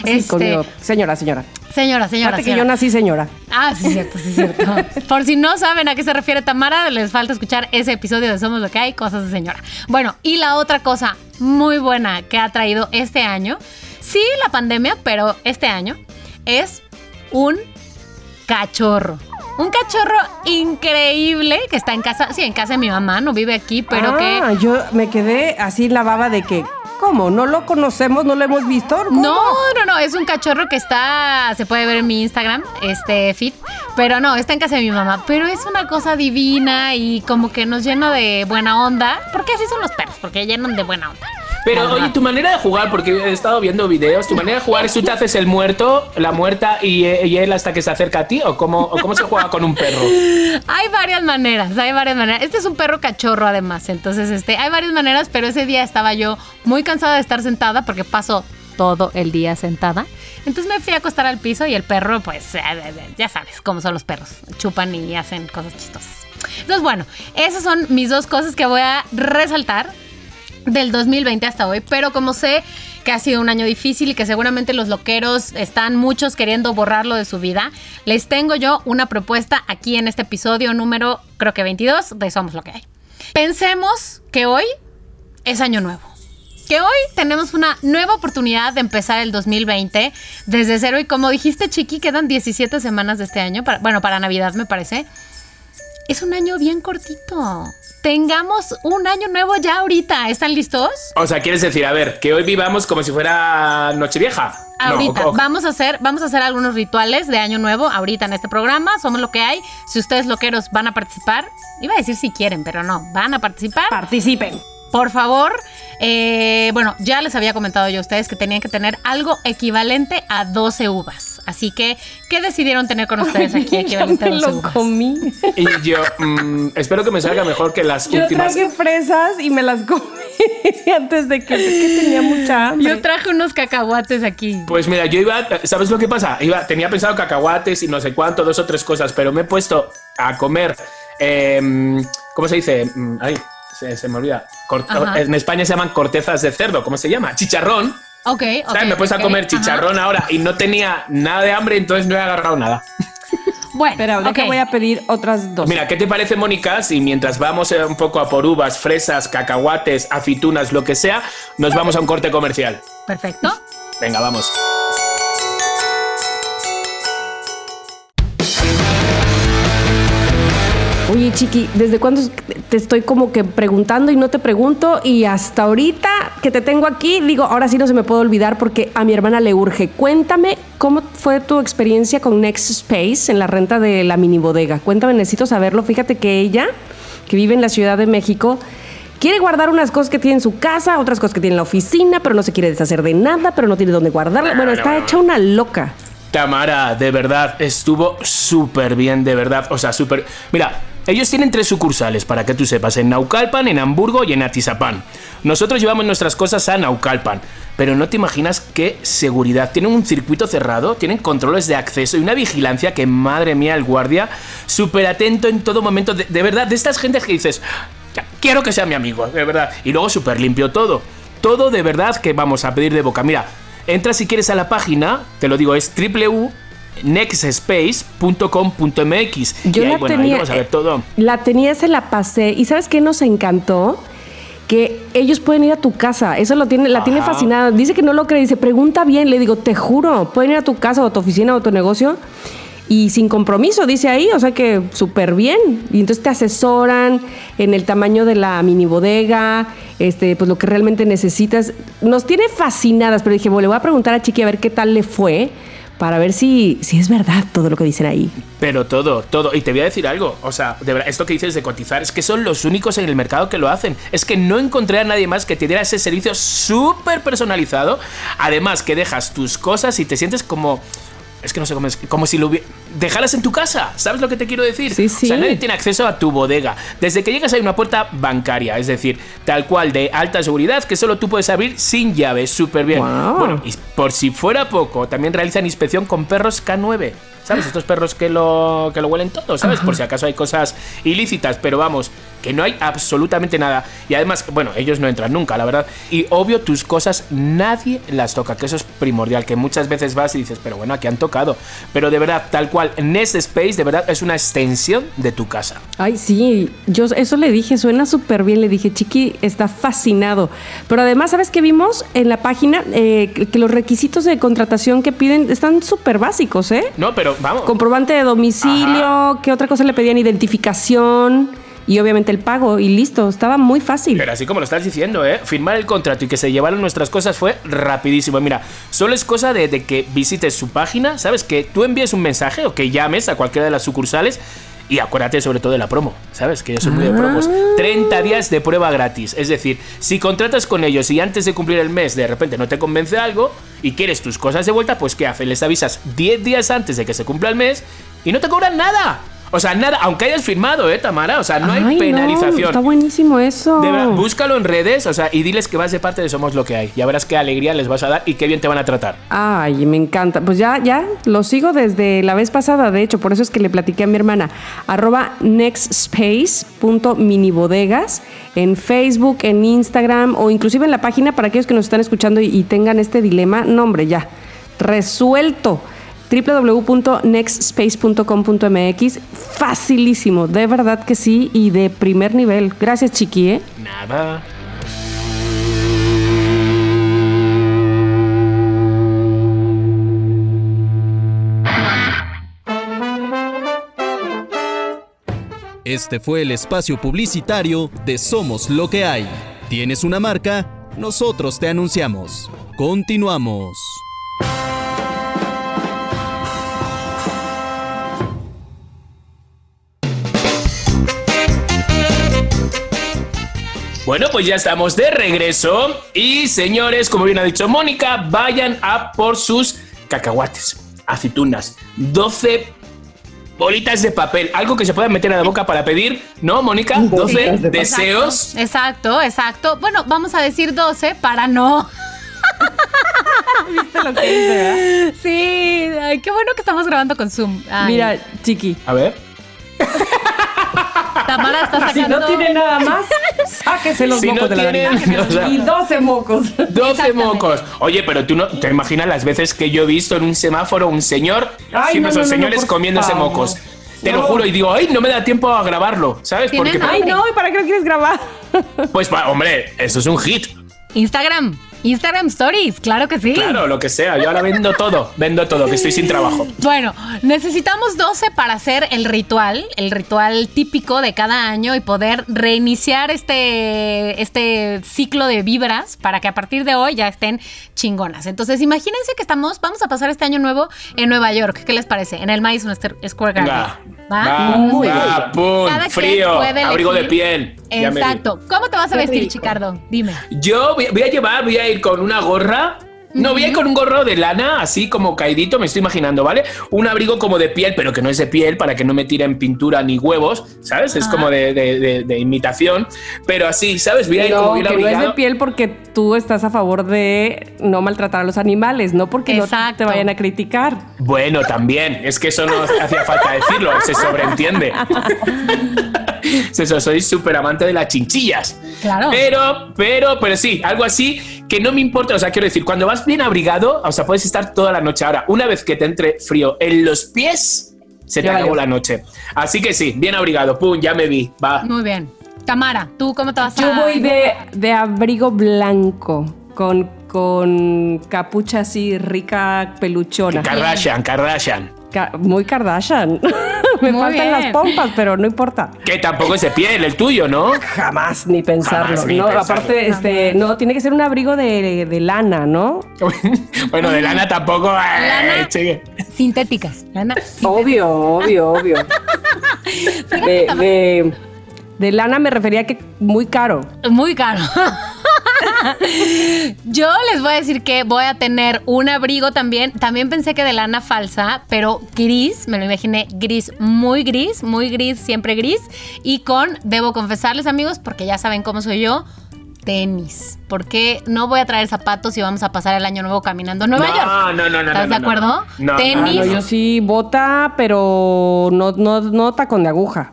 Sí, Este, conmigo. Señora, señora. señora, señora, que yo nací señora. Ah, sí, cierto, sí, cierto. Por si no saben a qué se refiere Tamara, les falta escuchar ese episodio de Somos lo que hay, cosas de señora. Bueno, y la otra cosa muy buena que ha traído este año, sí la pandemia, pero este año, es un cachorro. Un cachorro increíble que está en casa, sí, en casa de mi mamá, no vive aquí, pero que... ah, yo me quedé así la baba de que, ¿cómo? ¿No lo conocemos? ¿No lo hemos visto? No, no, no, es un cachorro que está, se puede ver en mi Instagram, este fit, pero no, está en casa de mi mamá, pero es una cosa divina y como que nos llena de buena onda, porque así son los perros, porque llenan de buena onda. Pero oye, tu manera de jugar, porque he estado viendo videos, tu manera de jugar es tú te haces el muerto, la muerta y, y él hasta que se acerca a ti, o cómo, o cómo se juega con un perro. Hay varias maneras, hay varias maneras. Este es un perro cachorro además, entonces este, hay varias maneras, pero ese día estaba yo muy cansada de estar sentada porque paso todo el día sentada. Entonces me fui a acostar al piso y el perro, pues, eh, eh, ya sabes cómo son los perros, chupan y hacen cosas chistosas. Entonces, bueno, esas son mis dos cosas que voy a resaltar del 2020 hasta hoy, pero como sé que ha sido un año difícil y que seguramente los loqueros están muchos queriendo borrarlo de su vida, les tengo yo una propuesta aquí en este episodio número, creo que 22 de Somos lo que hay. Pensemos que hoy es año nuevo. Que hoy tenemos una nueva oportunidad de empezar el 2020 desde cero y como dijiste Chiqui, quedan 17 semanas de este año, para- bueno, para Navidad me parece. Es un año bien cortito. Tengamos un año nuevo ya ahorita. ¿Están listos? O sea, quieres decir, a ver, que hoy vivamos como si fuera Nochevieja. No, Ahorita o- o- vamos a hacer vamos a hacer algunos rituales de año nuevo ahorita en este programa. Somos lo que hay. Si ustedes loqueros van a participar, iba a decir si quieren, pero no, van a participar. Participen. Por favor, eh, bueno, ya les había comentado yo a ustedes que tenían que tener algo equivalente a 12 uvas. Así que, ¿qué decidieron tener con ustedes aquí Yo equivalente a me 12 lo uvas? comí. Y yo mm, espero que me salga mejor que las Yo últimas. traje fresas y me las comí antes de que, que tenía mucha hambre. Yo traje unos cacahuates aquí. Pues mira, yo iba, ¿sabes lo que pasa? Iba, tenía pensado cacahuates y no sé cuánto, dos o tres cosas, pero me he puesto a comer, em, ¿cómo se dice? Mm, Ay, se, se me olvida. En España se llaman cortezas de cerdo, ¿cómo se llama? Chicharrón. Ok, ok. ¿sabes? Me he puesto ok, a comer ajá. chicharrón ahora y no tenía nada de hambre, entonces no he agarrado nada. Bueno, Espera, ahora ok. voy a pedir otras dos. Mira, ¿qué te parece, Mónica? Si mientras vamos eh, un poco a por uvas, fresas, cacahuates, aceitunas, lo que sea, nos vamos a un corte comercial. Perfecto. Venga, vamos. Oye, Chiqui, ¿desde cuándo te estoy como que preguntando y no te pregunto? Y hasta ahorita que te tengo aquí, digo, ahora sí no se me puede olvidar porque a mi hermana le urge. Cuéntame cómo fue tu experiencia con Next Space en la renta de la mini bodega. Cuéntame, necesito saberlo. Fíjate que ella, que vive en la Ciudad de México, quiere guardar unas cosas que tiene en su casa, otras cosas que tiene en la oficina, pero no se quiere deshacer de nada, pero no tiene dónde guardarla. Bueno, está hecha una loca. Tamara, de verdad, estuvo súper bien, de verdad. O sea, súper. Mira, ellos tienen tres sucursales, para que tú sepas, en Naucalpan, en Hamburgo y en Atizapán. Nosotros llevamos nuestras cosas a Naucalpan, pero no te imaginas qué seguridad. Tienen un circuito cerrado, tienen controles de acceso y una vigilancia que, madre mía, el guardia, súper atento en todo momento. De, verdad, de estas gentes que dices, "Ya, quiero que sea mi amigo, de verdad. Y luego súper limpio todo. Todo de verdad que vamos a pedir de boca. Mira, entra si quieres a la página, te lo digo, es www.nextspace.com.mx. Yo y ahí, la bueno, ahí tenía. vamos a ver todo. La tenía, se la pasé. ¿Y sabes qué nos encantó? Que ellos pueden ir a tu casa. Eso lo tiene, la tiene Ajá. fascinada. Dice que no lo cree. Dice, pregunta bien. Le digo, te juro, pueden ir a tu casa o a tu oficina o a tu negocio. Y sin compromiso, dice ahí, o sea que súper bien. Y entonces te asesoran en el tamaño de la mini bodega, este, pues lo que realmente necesitas. Nos tiene fascinadas, pero dije, bueno, le voy a preguntar a Chiqui a ver qué tal le fue, para ver si, si es verdad todo lo que dicen ahí. Pero todo, todo. Y te voy a decir algo. O sea, de verdad, esto que dices de cotizar es que son los únicos en el mercado que lo hacen. Es que no encontré a nadie más que te diera ese servicio súper personalizado. Además, que dejas tus cosas y te sientes como. Es que no sé cómo es. Como si lo hubiera. Dejarlas en tu casa. ¿Sabes lo que te quiero decir? Sí, sí. O sea, nadie tiene acceso a tu bodega. Desde que llegas hay una puerta bancaria. Es decir, tal cual de alta seguridad que solo tú puedes abrir sin llave. Súper bien. Bueno, y por si fuera poco, también realizan inspección con perros K9. ¿Sabes? Estos perros que lo, que lo huelen todo, ¿sabes? Por si acaso hay cosas ilícitas, pero vamos, que no hay absolutamente nada. Y además, bueno, ellos no entran nunca, la verdad. Y obvio, tus cosas nadie las toca, que eso es primordial, que muchas veces vas y dices, pero bueno, aquí han tocado. Pero de verdad, tal cual, Nest Space de verdad es una extensión de tu casa. Ay, sí, yo eso le dije, suena súper bien, le dije, Chiqui está fascinado. Pero además, ¿sabes qué vimos en la página? Eh, que los requisitos de contratación que piden están súper básicos, ¿eh? No, pero vamos. Comprobante de domicilio, ¿qué otra cosa le pedían? Identificación y obviamente el pago y listo, estaba muy fácil. Pero así como lo estás diciendo, ¿eh? Firmar el contrato y que se llevaran nuestras cosas fue rapidísimo. Mira, solo es cosa de, de que visites su página, ¿sabes? Que tú envíes un mensaje o que llames a cualquiera de las sucursales y acuérdate sobre todo de la promo, ¿sabes? Que yo soy muy de promos. 30 días de prueba gratis. Es decir, si contratas con ellos y antes de cumplir el mes de repente no te convence algo y quieres tus cosas de vuelta, pues ¿qué haces? Les avisas 10 días antes de que se cumpla el mes y no te cobran nada. O sea, nada, aunque hayas firmado, ¿eh, Tamara? O sea, no hay Ay, penalización. está buenísimo eso. De verdad, búscalo en redes, o sea, y diles que vas de parte de Somos lo que hay. Ya verás qué alegría les vas a dar y qué bien te van a tratar. Ay, me encanta. Pues ya, ya, lo sigo desde la vez pasada, de hecho, por eso es que le platiqué a mi hermana. Arroba nextspace.minibodegas en Facebook, en Instagram o inclusive en la página para aquellos que nos están escuchando y, y tengan este dilema. No, hombre, ya. Resuelto www.nextspace.com.mx Facilísimo, de verdad que sí, y de primer nivel. Gracias, Chiqui, ¿eh? Nada. Este fue el espacio publicitario de Somos lo que hay. ¿Tienes una marca? Nosotros te anunciamos. Continuamos. Bueno, pues ya estamos de regreso. Y señores, como bien ha dicho Mónica, vayan a por sus cacahuates, aceitunas, 12 bolitas de papel, algo que se pueda meter a la boca para pedir, ¿no, Mónica? 12 Bolitas de papel. deseos. Exacto, exacto. Bueno, vamos a decir 12 para no. ¿Viste lo que dice, Sí, ay, qué bueno que estamos grabando con Zoom. Ay, Mira, Chiqui. A ver. Tamara está Si sacando. no tiene nada más, sáquese los Si mocos no de la nariz. o sea- Y 12 mocos. 12 Exactamente. mocos. Oye, pero tú no te imaginas las veces que yo he visto en un semáforo un señor, Ay, siempre no, son no, no, señores comiéndose favor. mocos. Te lo juro y digo, ay, no me da tiempo a grabarlo, ¿sabes? ¿Tienen Porque? Ay, no, ¿y para qué lo quieres grabar? pues, hombre, eso es un hit. Instagram. Instagram Stories, claro que sí. Claro, lo que sea. Yo ahora vendo todo, vendo todo, que estoy sin trabajo. Bueno, necesitamos 12 para hacer el ritual, el ritual típico de cada año y poder reiniciar este, este ciclo de vibras para que a partir de hoy ya estén chingonas. Entonces, imagínense que estamos, vamos a pasar este año nuevo en Nueva York. ¿Qué les parece? En el Madison Square Garden. Va, ¿Va? va, Muy va, pum, Cada frío, abrigo de piel. Exacto. ¿Cómo te vas a Qué vestir, rico. Chicardo? Dime. Yo voy, voy a llevar, voy a ir con una gorra. No, voy a ir con un gorro de lana, así como caidito, me estoy imaginando, ¿vale? Un abrigo como de piel, pero que no es de piel, para que no me tiren pintura ni huevos, ¿sabes? Es como de, de- de- de imitación, pero así, ¿sabes? Voy a ir como No, bien que no es de piel porque tú estás a favor de no maltratar a los animales, no porque no Exacto. te vayan a criticar. Bueno, también, es que eso no hacía falta decirlo, se sobreentiende. Eso, soy súper amante de las chinchillas. Claro. Pero, pero, pero sí, algo así que no me importa. O sea, quiero decir, cuando vas bien abrigado, o sea, puedes estar toda la noche. Ahora, una vez que te entre frío en los pies, se te Ya acabó la noche. Así que sí, bien abrigado. Pum, ya me vi. Va. Muy bien. Tamara, ¿tú cómo te vas a Yo voy de, de abrigo blanco con, con capucha así rica, peluchona. Kardashian, Kardashian. Ca- muy Kardashian. Me Muy faltan bien. las pompas, pero no importa. Que tampoco es de piel, el tuyo, ¿no? Jamás ni pensarlo. Jamás ni no, pensarlo. aparte, este, no, tiene que ser un abrigo de, de lana, ¿no? bueno, de lana tampoco. eh, Lana. Sintéticas. Lana. Obvio, obvio, obvio. De, de, de lana me refería que muy caro. Muy caro. Yo les voy a decir que voy a tener un abrigo también. También pensé que de lana falsa, pero gris, me lo imaginé gris, muy gris, muy gris, siempre gris. Y con, debo confesarles amigos, porque ya saben cómo soy yo, tenis. Porque no voy a traer zapatos y vamos a pasar el año nuevo caminando en Nueva No, York. no, no, no, ¿Estás no, de acuerdo? no. Tenis. Ah, no, yo sí bota, pero no, no, no tacón de aguja.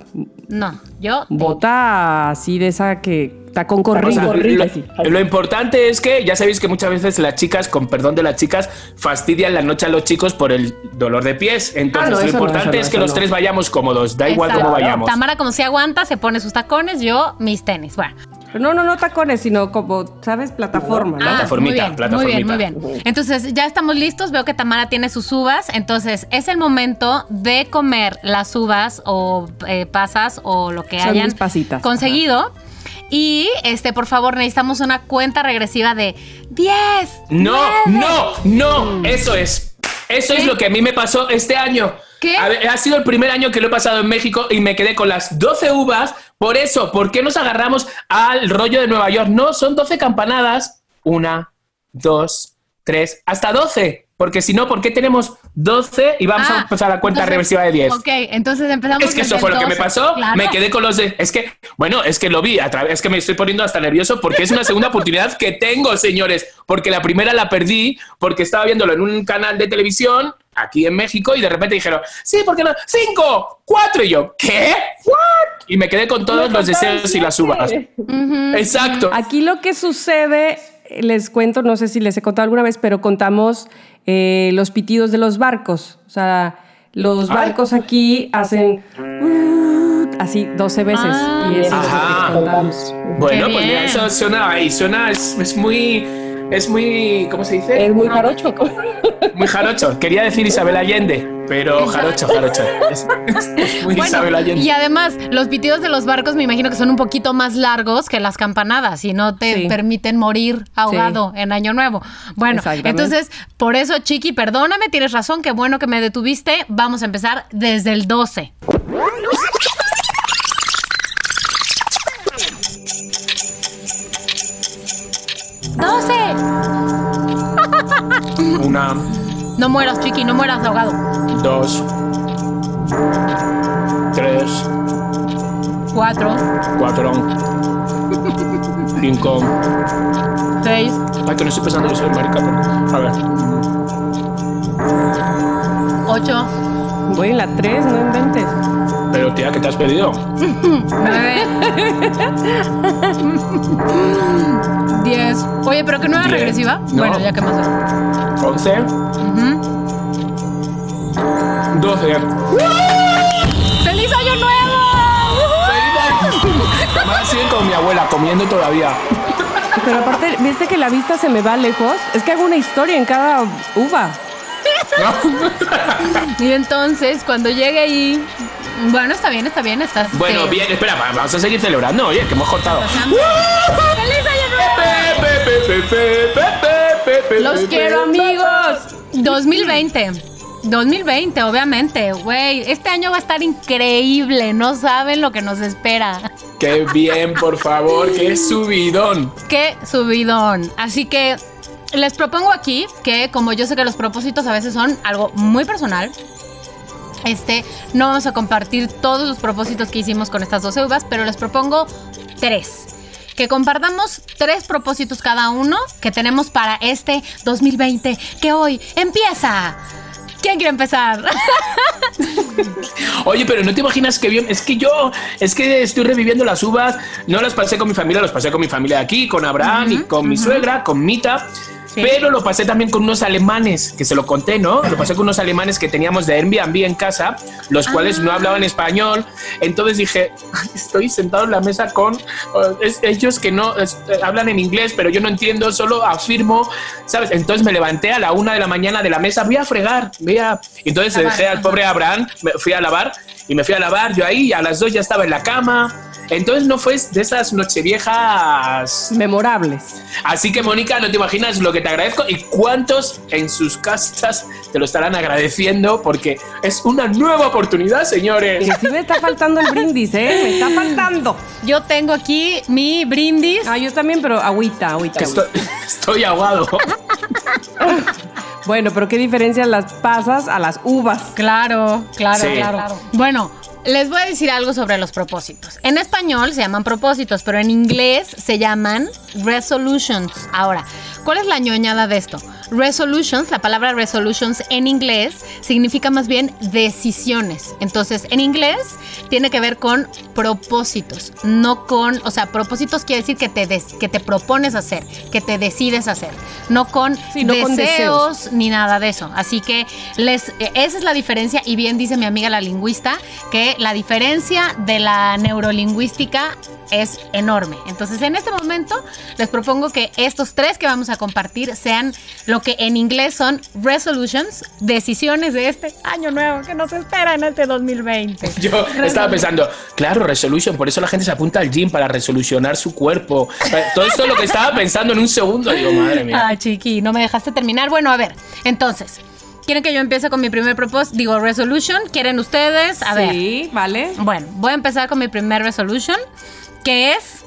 No, yo. Bota así de esa que tacón O sea, corrido. Lo, importante es que ya sabéis que muchas veces las chicas, con perdón de las chicas, fastidian la noche a los chicos por el dolor de pies. Entonces Ah, no, lo importante no, es que los tres vayamos cómodos, da igual Exacto. cómo vayamos. Tamara, como si aguanta, se pone sus tacones, yo mis tenis. Bueno. No, no, no tacones, sino como, ¿sabes? Plataforma, ¿no? Ah, Plataformita, muy bien, plataformita. Muy bien, muy bien. Entonces, ya estamos listos. Veo que Tamara tiene sus uvas. Entonces, es el momento de comer las uvas o eh, pasas o lo que Son hayan mis pasitas. conseguido. Y, este, por favor, necesitamos una cuenta regresiva de 10. No, 9. no, no, eso es. Eso ¿Qué? es lo que a mí me pasó este año. ¿Qué? A ver, ha sido el primer año que lo he pasado en México y me quedé con las 12 uvas. Por eso, ¿por qué nos agarramos al rollo de Nueva York? No, son 12 campanadas. Una, dos, tres, hasta 12. Porque si no, ¿por qué tenemos 12 y vamos a Ah, empezar la cuenta entonces, reversiva de 10? Ok, entonces empezamos Es que eso fue lo que me 12. pasó. Claro. Me quedé con los de. Es que, bueno, es que lo vi a través. Es que me estoy poniendo hasta nervioso porque es una segunda oportunidad que tengo, señores. Porque la primera la perdí porque estaba viéndolo en un canal de televisión aquí en México y de repente dijeron, sí, ¿por qué no? ¡Cinco! ¡Cuatro! Y yo, ¿qué? ¿What? Y me quedé con todos los deseos y las uvas. Exacto. Aquí lo que sucede, les cuento, no sé si les he contado alguna vez, pero contamos eh, los pitidos de los barcos. O sea, los Ay. barcos aquí hacen uh, así 12 veces. Ah, y eso es lo que contamos. Bueno, Qué pues mira, eso suena ahí. Suena, es, es muy. Es muy. ¿Cómo se dice? Es muy jarocho. Muy jarocho. Quería decir Isabel Allende, pero jarocho, jarocho. Es, es muy Bueno, Isabel Allende. y además, los pitidos de los barcos me imagino que son un poquito más largos que las campanadas y no te Sí. permiten morir ahogado en Año Nuevo. Bueno, entonces, por eso, Chiqui, perdóname, tienes razón, qué bueno que me detuviste. Vamos a empezar desde el 12. ¡12! Una, No mueras, Chiqui, no mueras ahogado. dos, tres, Cuatro, cuatro, cinco. seis, Ay, que no estoy pensando que soy marica. pero- A ver. ocho, Voy en la 3, no inventes. Pero tía, ¿qué te has pedido? nueve, diez. Oye, ¿pero que no era Diez. regresiva? No. Bueno, ya que más. Once, doce. ¡Feliz Año Nuevo! Más siguen con mi abuela, comiendo todavía. Pero aparte, ¿viste que la vista se me va lejos? Es que hago una historia en cada uva. Y entonces, cuando llegue ahí. Bueno, está bien, está bien. Estás. Bueno, este, bien, espera, va- vamos a seguir celebrando. Oye, que hemos cortado. ¡Feliz año nuevo! Los quiero, amigos. 2020. 2020, obviamente, güey. Este año va a estar increíble. No saben lo que nos espera. Qué bien, por favor, qué subidón. Qué subidón. Así que les propongo aquí que, como yo sé que los propósitos a veces son algo muy personal, este, no vamos a compartir todos los propósitos que hicimos con estas 12 uvas, pero les propongo tres. Que compartamos tres propósitos cada uno que tenemos para este 2020, que hoy empieza. ¿Quién quiere empezar? Oye, pero no te imaginas qué bien. Es que yo, es que estoy reviviendo las uvas. No las pasé con mi familia, las pasé con mi familia de aquí, con Abraham y con mi suegra, con Mita. Pero lo pasé también con unos alemanes, que se lo conté, ¿no? Lo pasé con unos alemanes que teníamos de Airbnb en casa, los cuales no hablaban español. Entonces dije, "Ay, estoy sentado en la mesa con es- ellos que no es- eh, hablan en inglés, pero yo no entiendo, solo afirmo, ¿sabes? Entonces me levanté a la una de la mañana de la mesa, voy a fregar, voy a... Entonces Lavar, dejé al pobre Abraham, me fui a lavar y me fui a lavar yo ahí, y a las dos ya estaba en la cama. Entonces no fue de esas nocheviejas. Memorables. Así que Mónica, no te imaginas lo que te agradezco y cuántos en sus casas te lo estarán agradeciendo porque es una nueva oportunidad, señores. Que sí me está faltando el brindis, ¿eh? Me está faltando. Yo tengo aquí mi brindis. Ah, yo también, pero agüita, agüita. Que agüita. Estoy, estoy ahogado. Bueno, pero qué diferencia las pasas a las uvas. Claro, claro, Sí. claro. Bueno, les voy a decir algo sobre los propósitos. En español se llaman propósitos, pero en inglés se llaman resolutions. Ahora, ¿cuál es la ñoñada de esto? Resolutions, la palabra resolutions en inglés significa más bien decisiones. Entonces, en inglés tiene que ver con propósitos, no con, o sea, propósitos quiere decir que te, des- que te propones hacer, que te decides hacer, no con Sí, no con deseos deseos. ni nada de eso. Así que les, eh, esa es la diferencia y bien dice mi amiga la lingüista que la diferencia de la neurolingüística es enorme. Entonces en este momento les propongo que estos tres que vamos a compartir sean lo que en inglés son resolutions, decisiones de este año nuevo que nos espera en este 2020. Yo estaba pensando, claro, resolution, por eso la gente se apunta al gym para resolucionar su cuerpo. Todo esto es lo que estaba pensando en un segundo. Digo, madre mía. Ah, chiqui, no me dejaste terminar. Bueno, a ver, entonces, ¿quieren que yo empiece con mi primer propósito? Digo, resolution, ¿quieren ustedes? A ver. Sí, ¿vale? Bueno, voy a empezar con mi primer resolution, que es...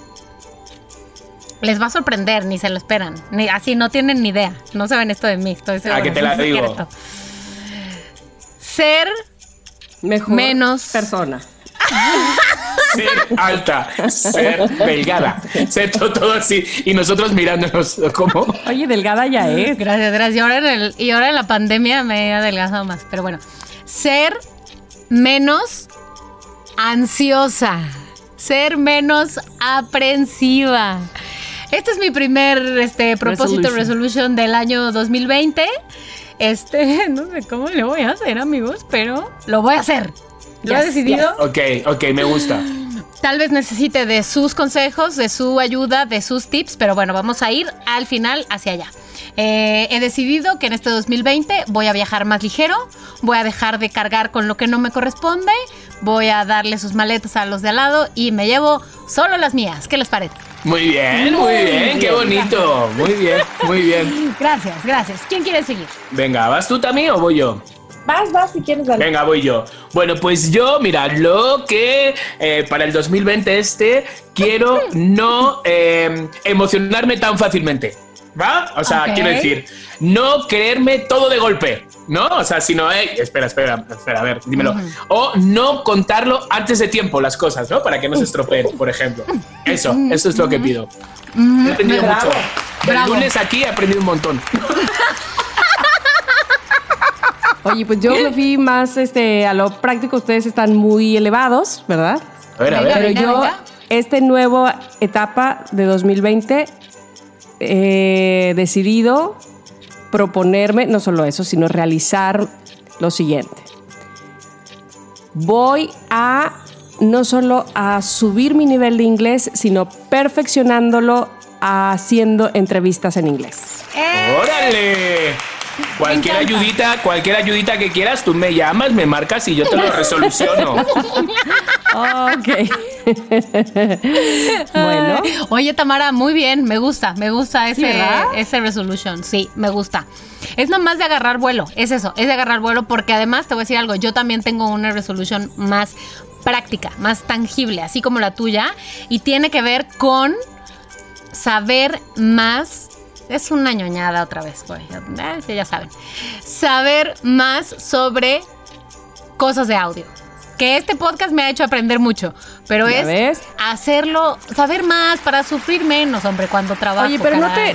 Les va a sorprender, ni se lo esperan. Ni, así no tienen ni idea. No saben esto de mí. Estoy segura, Ah, que te la digo. secreto. Ser Mejor Menos. persona. Ser alta, ser delgada, ser todo, todo así. Y nosotros mirándonos como... Oye, delgada ya es. Gracias, gracias. Y ahora, en el- y ahora en la pandemia me he adelgazado más. Pero bueno, ser menos ansiosa. Ser menos aprensiva. Este es mi primer este, propósito, Resolution. resolution del año 2020. Este, no sé cómo le voy a hacer, amigos, pero lo voy a hacer. Lo he Yes, decidido. Ok, ok, me gusta. Tal vez necesite de sus consejos, de su ayuda, de sus tips, pero bueno, vamos a ir al final hacia allá. Eh, he decidido que en este 2020 voy a viajar más ligero, voy a dejar de cargar con lo que no me corresponde, voy a darle sus maletas a los de al lado y me llevo solo las mías. ¿Qué les parece? Muy bien, muy bien, qué bonito. Muy bien, muy bien. Gracias, gracias. ¿Quién quiere seguir? Venga, ¿vas tú también o voy yo? Vas, vas, si quieres, dale. Venga, voy yo. Bueno, pues yo, mira, lo que eh, para el 2020 este quiero no eh, emocionarme tan fácilmente. ¿Va? O sea, quiero decir, no creerme todo de golpe. ¿No? O sea, sino, eh, espera, espera, espera, a ver, dímelo. O no contarlo antes de tiempo las cosas, ¿no? Para que no se estropeen, por ejemplo. Eso, eso es lo que pido. He aprendido Bravo. mucho. Bravo. lunes aquí he aprendido un montón. Oye, pues yo me fui más este, a lo práctico. Ustedes están muy elevados, ¿verdad? A ver, a ver. Pero yo, venga. este nuevo etapa de 2020, he decidido proponerme, no solo eso, sino realizar lo siguiente. Voy a no solo a subir mi nivel de inglés, sino perfeccionándolo haciendo entrevistas en inglés. Eh, ¡Órale! Cualquier ayudita, cualquier ayudita que quieras, tú me llamas, me marcas y yo te lo resoluciono. Ok. bueno. Oye, Tamara, muy bien, me gusta, me gusta ese, ¿verdad? ese resolution, sí, me gusta. Es nomás de agarrar vuelo, es eso, es de agarrar vuelo porque además te voy a decir algo, yo también tengo una resolution más práctica, más tangible, así como la tuya, y tiene que ver con saber más. Es una ñoñada otra vez, güey. eh, sí, ya saben. Saber más sobre cosas de audio. Que este podcast me ha hecho aprender mucho, pero ¿Ya es ves? hacerlo, saber más para sufrir menos, hombre, cuando trabajo. Oye, pero no te.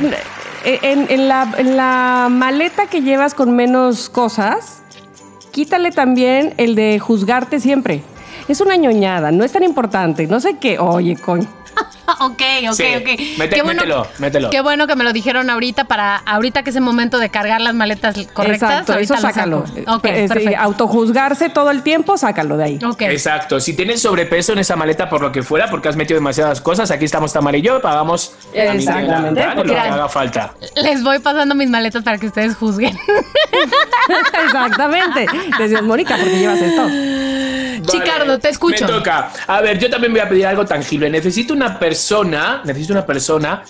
En, en la, en la maleta que llevas con menos cosas, quítale también el de juzgarte siempre. Es una ñoñada, no es tan importante. No sé qué. Oye, coño. ok, ok, Sí, ok. mete- mételo, mételo. Qué bueno que me lo dijeron ahorita para ahorita que es el momento de cargar las maletas correctas. Exacto, eso lo sácalo. saco. Ok, Es, eh, perfecto. autojuzgarse todo el tiempo, sácalo de ahí. Ok. Exacto. Si tienes sobrepeso en esa maleta por lo que fuera, porque has metido demasiadas cosas, aquí estamos Tamara y yo, pagamos a Miguel, Exactamente, lo que haga falta. Les voy pasando mis maletas para que ustedes juzguen. Exactamente. Decías, Mónica, ¿por qué llevas esto? Chicardo, te escucho. Me toca. A ver, yo también voy a pedir algo tangible. Necesito una persona, necesito una persona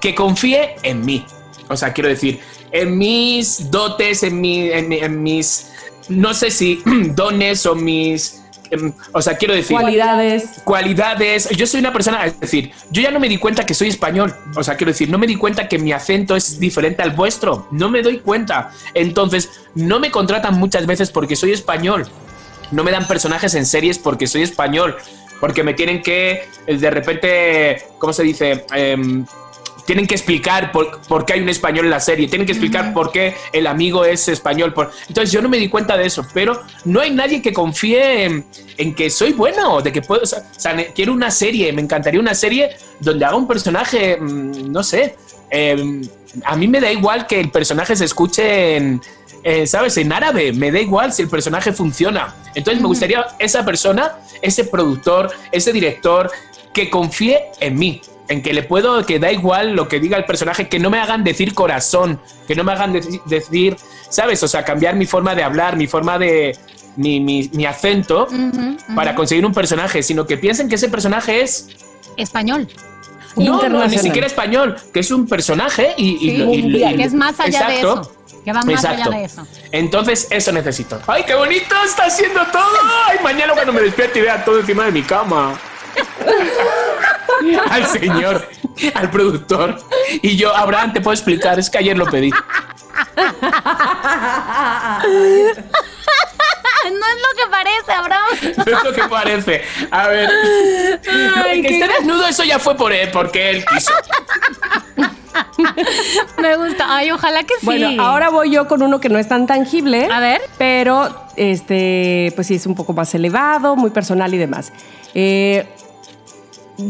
que confíe en mí. O sea, quiero decir, en mis dotes, en, mi, en, mi- en mis, no sé si dones o mis, em, o sea, quiero decir, Cualidades. cualidades. Yo soy una persona, es decir, yo ya no me di cuenta que soy español. O sea, quiero decir, no me di cuenta que mi acento es diferente al vuestro. No me doy cuenta. Entonces, no me contratan muchas veces porque soy español. No me dan personajes en series porque soy español. Porque me tienen que, eh, de repente, ¿cómo se dice? Em, tienen que explicar por, por qué hay un español en la serie, tienen que explicar por qué el amigo es español. por- Entonces yo no me di cuenta de eso, pero no hay nadie que confíe en, en que soy bueno, de que puedo... O sea, quiero una serie, me encantaría una serie donde haga un personaje, mm, no sé, em, a mí me da igual que el personaje se escuche en... eh, ¿Sabes? En árabe, me da igual si el personaje funciona. Entonces me gustaría esa persona, ese productor, ese director, que confíe en mí, en que le puedo, que da igual lo que diga el personaje, que no me hagan decir corazón, que no me hagan deci- decir, ¿sabes? O sea, cambiar mi forma de hablar, mi forma de. mi, mi- mi acento para conseguir un personaje, sino que piensen que ese personaje es. Español. No, no, ni siquiera español, que es un personaje y. y- Sí, y- y- que es más allá de Exacto. eso. Que va más Exacto. allá de eso. Entonces, eso necesito. ¡Ay, qué bonito está haciendo todo! ¡Ay, mañana cuando me despierte y vea todo encima de mi cama! al señor, al productor. Y yo, Abraham, te puedo explicar, es que ayer lo pedí. No es lo que parece, Abraham. No es lo que parece. A ver. Que esté desnudo, eso ya fue por él, porque él quiso. Me gusta. Ay, ojalá que sí. Bueno, ahora voy yo con uno que no es tan tangible. A ver. Pero, este, pues sí, es un poco más elevado, muy personal y demás. Eh,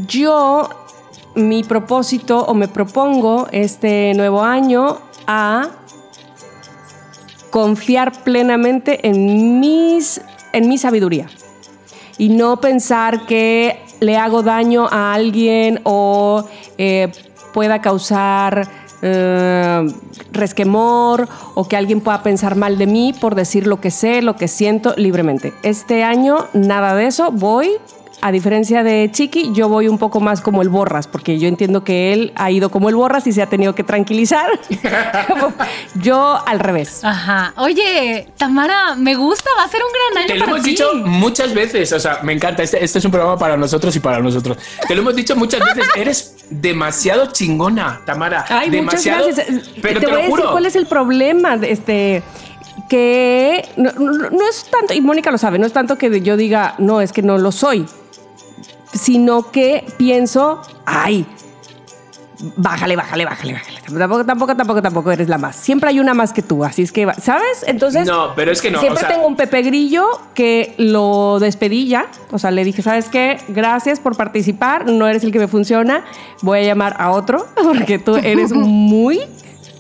yo, mi propósito o me propongo este nuevo año a confiar plenamente en mis en mi sabiduría y no pensar que le hago daño a alguien o eh, pueda causar eh, resquemor o que alguien pueda pensar mal de mí por decir lo que sé, lo que siento libremente. Este año nada de eso, voy. A diferencia de Chiqui, yo voy un poco más como el Borras, porque yo entiendo que él ha ido como el Borras y se ha tenido que tranquilizar. yo al revés. Ajá. Oye, Tamara, me gusta, va a ser un gran año Te lo para hemos ti. dicho muchas veces, o sea, me encanta, este, este es un programa para nosotros y para nosotros. Te lo hemos dicho muchas veces, eres demasiado chingona, Tamara. Ay, demasiado, muchas gracias. Pero te, te, voy a decir cuál es el problema. de Este, que no, no- no es tanto, y Mónica lo sabe, no es tanto que yo diga, no, es que no lo soy, sino que pienso, ay, bájale, bájale, bájale, bájale. Tampoco, tampoco, tampoco, tampoco eres la más. Siempre hay una más que tú, así es que, ¿sabes? Entonces, No, pero es que no, siempre o sea- tengo un Pepe Grillo que lo despedí ya. O sea, le dije, ¿sabes qué? Gracias por participar. No eres el que me funciona. Voy a llamar a otro porque tú eres muy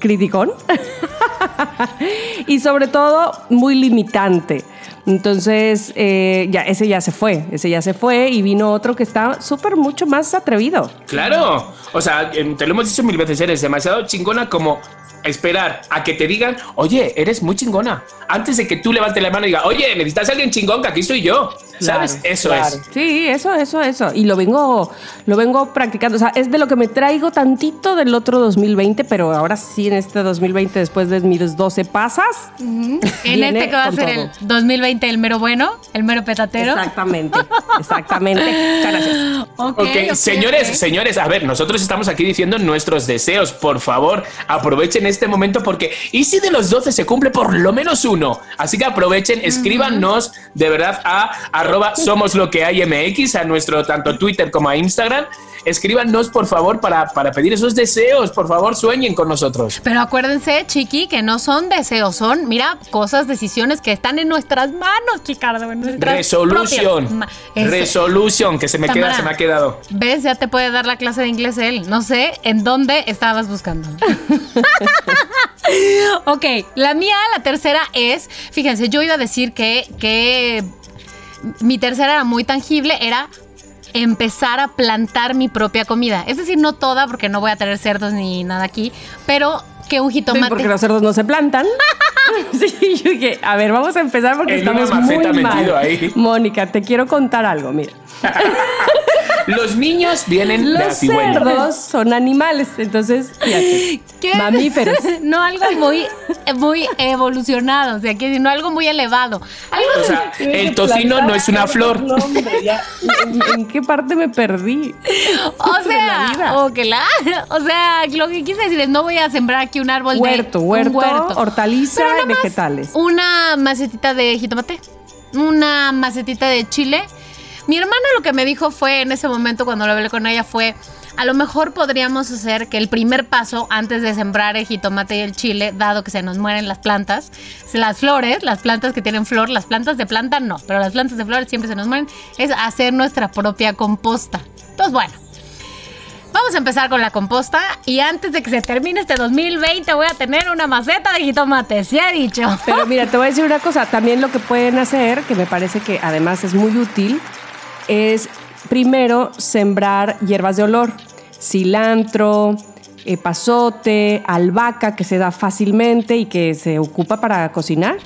criticón y sobre todo muy limitante. Entonces, eh, ya, ese ya se fue, ese ya se fue y vino otro que está súper mucho más atrevido. Claro, o sea, em, te lo hemos dicho mil veces, eres demasiado chingona como esperar a que te digan, oye, eres muy chingona. Antes de que tú levantes la mano y digas, oye, necesitas a alguien chingón, que aquí estoy yo. ¿Sabes? eso es. Sí, eso, eso, eso. Y lo vengo, lo vengo practicando. O sea, es de lo que me traigo tantito del otro 2020, pero ahora sí en este 2020, después de mis 12 pasas. En este que va a ser el 2020 el mero bueno, el mero petatero. Exactamente, exactamente. Muchas gracias. Ok, señores, señores, a ver, nosotros estamos aquí diciendo nuestros deseos. Por favor, aprovechen este momento porque ¿y si de los 12 se cumple por lo menos uno? Así que aprovechen, escríbanos de verdad a arroba somos lo que hay MX, a nuestro tanto Twitter como a Instagram. Escríbanos, por favor, para, para pedir esos deseos. Por favor, sueñen con nosotros. Pero acuérdense, Chiqui, que no son deseos, son, mira, cosas, decisiones que están en nuestras manos, Chicardo. Resolución. Resolución, que se me queda, se me ha quedado. ¿Ves? Ya te puede dar la clase de inglés él. No sé en dónde estabas buscando. ok, la mía, la tercera es, fíjense, yo iba a decir que, que mi tercera era muy tangible, era empezar a plantar mi propia comida. Es decir, no toda, porque no voy a tener cerdos ni nada aquí, pero que un jitomate. porque los cerdos no se plantan. sí, yo dije, a ver, vamos a empezar porque estamos muy mal. Ahí. Mónica, te quiero contar algo, mira. Los niños vienen Los de cerdos son animales, entonces, fíjate, mamíferos. No algo muy, muy evolucionado, o sea, que no algo muy elevado. o sea, el tocino no es una flor. ¿En, qué parte me perdí? O sea, o, que la, o sea, lo que quise decir es, no voy a sembrar aquí un árbol huerto, de... Huerto, huerto, hortaliza y vegetales. Una macetita de jitomate, una macetita de chile mi hermana lo que me dijo fue en ese momento cuando lo hablé con ella fue, a lo mejor podríamos hacer que el primer paso antes de sembrar el jitomate y el chile, dado que se nos mueren las plantas, las flores, las plantas que tienen flor, las plantas de planta no, pero las plantas de flores siempre se nos mueren, es hacer nuestra propia composta. Entonces, bueno. Vamos a empezar con la composta y antes de que se termine este 2020 voy a tener una maceta de jitomate, se ha dicho. Pero mira, te voy a decir una cosa, también lo que pueden hacer, que me parece que además es muy útil, es primero sembrar hierbas de olor, cilantro, pasote, albahaca que se da fácilmente y que se ocupa para cocinar.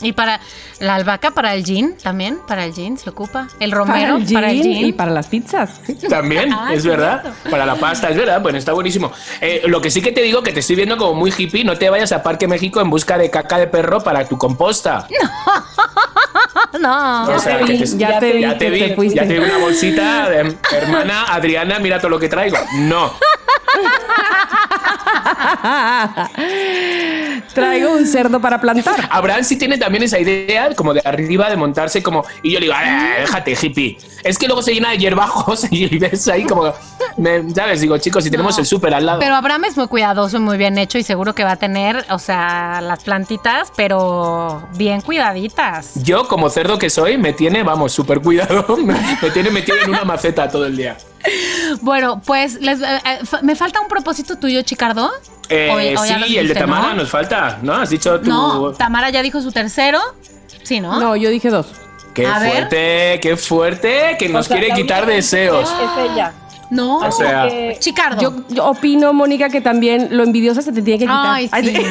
Y para la albahaca para el gin también, para el gin se ocupa. El romero para el gin, y para las pizzas. También, ah, es verdad. Para la pasta, es verdad. Bueno, está buenísimo. Eh, lo que sí que te digo que te estoy viendo como muy hippie, no te vayas a Parque México en busca de caca de perro para tu composta. No. ya, te vi, ya, te vi, ya te vi, ya te vi una bolsita de hermana Adriana, mira todo lo que traigo. No. Traigo un cerdo para plantar. Abraham sí tiene también esa idea como de arriba de montarse como y yo le digo, ah, déjate hippie. Es que luego se llena de hierbajos y ves ahí como sabes, digo, chicos, si tenemos el súper al lado. Pero Abraham es muy cuidadoso y muy bien hecho y seguro que va a tener, o sea, las plantitas, pero bien cuidaditas. Yo como cerdo que soy me tiene, vamos, súper cuidado, me, tiene metido en una maceta todo el día. Bueno, pues eh, eh, me falta un propósito tuyo, Chicardo. Eh, sí, el de Tamara nos falta, ¿no? Has dicho tú. No, Tamara ya dijo su tercero. Sí, ¿no? No, yo dije dos. Qué fuerte, qué fuerte, que nos quiere quitar deseos. Es ella. No, o sea, Chicardo. Yo, opino, Mónica, que también lo envidiosa se te tiene que quitar. Ay, sí.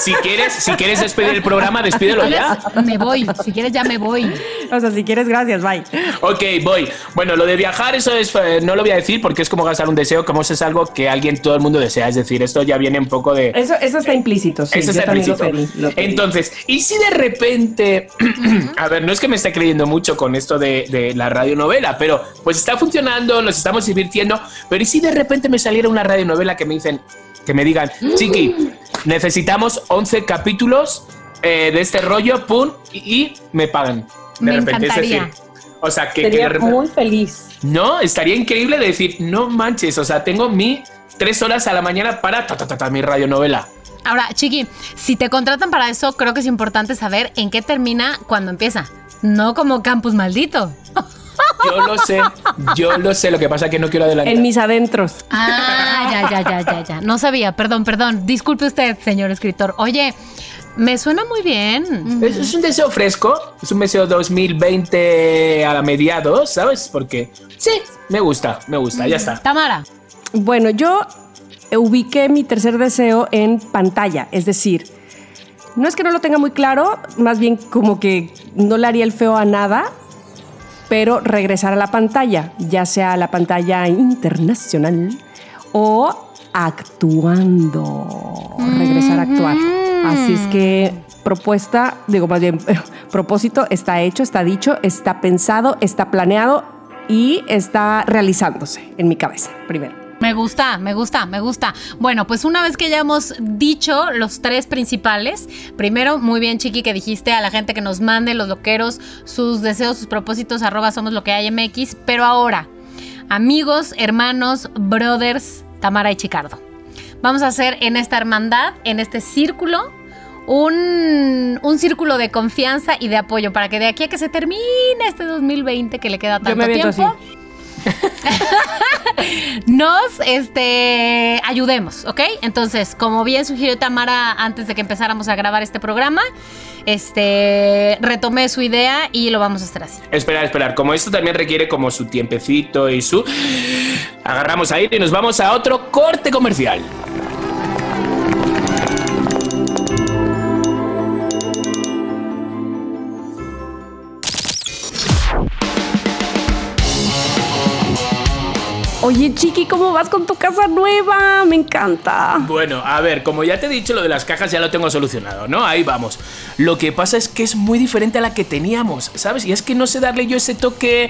Si quieres, si quieres despedir el programa, despídelo ya. Me voy, si quieres ya me voy. O sea, si quieres, gracias, bye. Ok, voy. Bueno, lo de viajar, eso es, eh, no lo voy a decir porque es como gastar un deseo, como es algo que alguien, todo el mundo desea. Es decir, esto ya viene un poco de. Eso, eso está implícito, sí. Eso está implícito. Entonces, ¿y si de repente, a ver, no es que me esté creyendo mucho con esto de, de la radionovela, pero pues está funcionando, nos estamos divirtiendo, pero ¿y si de repente me saliera una radionovela que me dicen, que me digan, Chiqui, necesitamos 11 capítulos eh, de este rollo, pum, y, me pagan. De me repente, encantaría. o sea, que, Sería muy feliz. No, estaría increíble decir, no manches, o sea, tengo mi tres horas a la mañana para ta, mi radionovela. Ahora, Chiqui, si te contratan para eso, creo que es importante saber en qué termina cuando empieza. No como campus maldito. Yo lo sé, yo lo sé, lo que pasa es que no quiero adelantar. En mis adentros. Ah, ya, ya, ya, ya, ya. No sabía, perdón, perdón. Disculpe usted, señor escritor. Oye, Me suena muy bien. Es, un deseo fresco, es un deseo 2020 a mediados, ¿sabes? Porque sí, me gusta, me gusta, ya está. Tamara. Bueno, yo ubiqué mi tercer deseo en pantalla, es decir, no es que no lo tenga muy claro, más bien como que no le haría el feo a nada, pero regresar a la pantalla, ya sea a la pantalla internacional o actuando, regresar a actuar. Así es que propuesta, digo más bien, propósito está hecho, está dicho, está pensado, está planeado y está realizándose en mi cabeza primero. Me gusta, me gusta, me gusta. Bueno, pues una vez que ya hemos dicho los tres principales, primero, muy bien, Chiqui, que dijiste a la gente que nos mande los loqueros sus deseos, sus propósitos, arroba somos lo que hay MX, pero ahora, amigos, hermanos, brothers, Tamara y Chicardo. Vamos a hacer en esta hermandad, en este círculo, un, un, círculo de confianza y de apoyo para que de aquí a que se termine este 2020 que le queda tanto tiempo. nos este, ayudemos, ¿ok? Entonces, como bien sugirió Tamara antes de que empezáramos a grabar este programa, este, retomé su idea y lo vamos a hacer así. Esperar, esperar. Como esto también requiere como su tiempecito y su... Agarramos ahí y nos vamos a otro corte comercial. Oye, Chiqui, ¿cómo vas con tu casa nueva? Me encanta. Bueno, a ver, como ya te he dicho, lo de las cajas ya lo tengo solucionado, ¿no? Ahí vamos. Lo que pasa es que es muy diferente a la que teníamos, ¿sabes? Y es que no sé darle yo ese toque,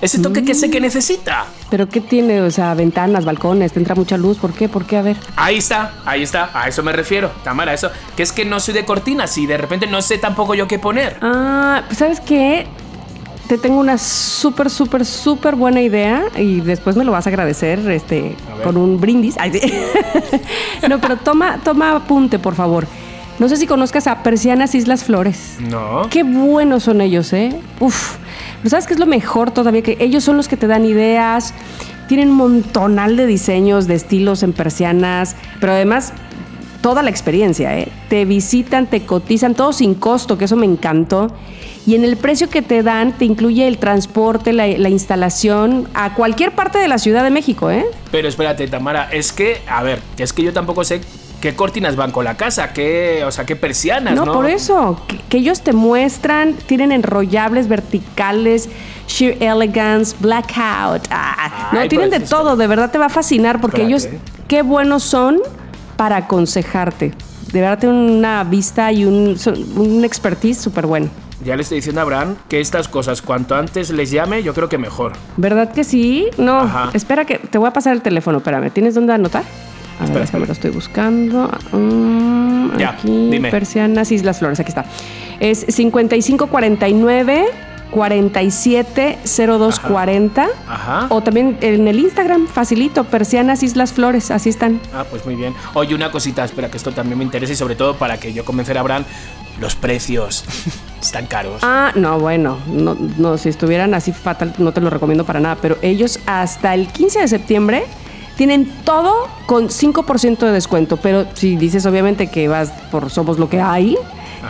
ese toque que sé que necesita. ¿Pero qué tiene? O sea, ventanas, balcones, te entra mucha luz. ¿Por qué? ¿Por qué? A ver. Ahí está, ahí está. A eso me refiero, Tamara, eso. Que es que no soy de cortinas y de repente no sé tampoco yo qué poner. Ah, pues ¿sabes qué? Te tengo una súper, súper, súper buena idea y después me lo vas a agradecer este, con un brindis. no, pero toma, toma apunte, por favor. No sé si conozcas a Persianas Islas Flores. No. Qué buenos son ellos, ¿eh? Uf. Pero ¿sabes qué es lo mejor todavía? Que ellos son los que te dan ideas. Tienen un montonal de diseños, de estilos en persianas, pero además toda la experiencia, ¿eh? Te visitan, te cotizan, todo sin costo, que eso me encantó. Y en el precio que te dan te incluye el transporte, la, instalación a cualquier parte de la Ciudad de México, ¿eh? Pero espérate, Tamara, es que, a ver, es que yo tampoco sé qué cortinas van con la casa, qué, o sea, qué persianas, ¿no? No, por eso, que, ellos te muestran, tienen enrollables verticales, sheer elegance, blackout, ah, no, tienen de todo, de verdad te va a fascinar porque ellos, qué buenos son para aconsejarte. De verdad tienen una vista y un, un expertise súper bueno. Ya le estoy diciendo a Abraham que estas cosas, cuanto antes les llame, yo creo que mejor. ¿Verdad que sí? No, espera que te voy a pasar el teléfono, espérame. ¿Tienes dónde anotar? A espera, ver, me lo estoy buscando. Mm, ya, aquí, dime. Persianas Islas Flores, aquí está. Es 5549 470240 Ajá. o también en el Instagram, facilito, Persianas Islas Flores, así están. Ah, pues muy bien. Oye, una cosita, espera que esto también me interese y sobre todo para que yo convencer a Abraham los precios están caros. Ah, no, bueno, no, no, si estuvieran así fatal, no te lo recomiendo para nada, pero ellos hasta el 15 de septiembre tienen todo con 5% de descuento, pero si dices obviamente que vas por Somos lo que hay,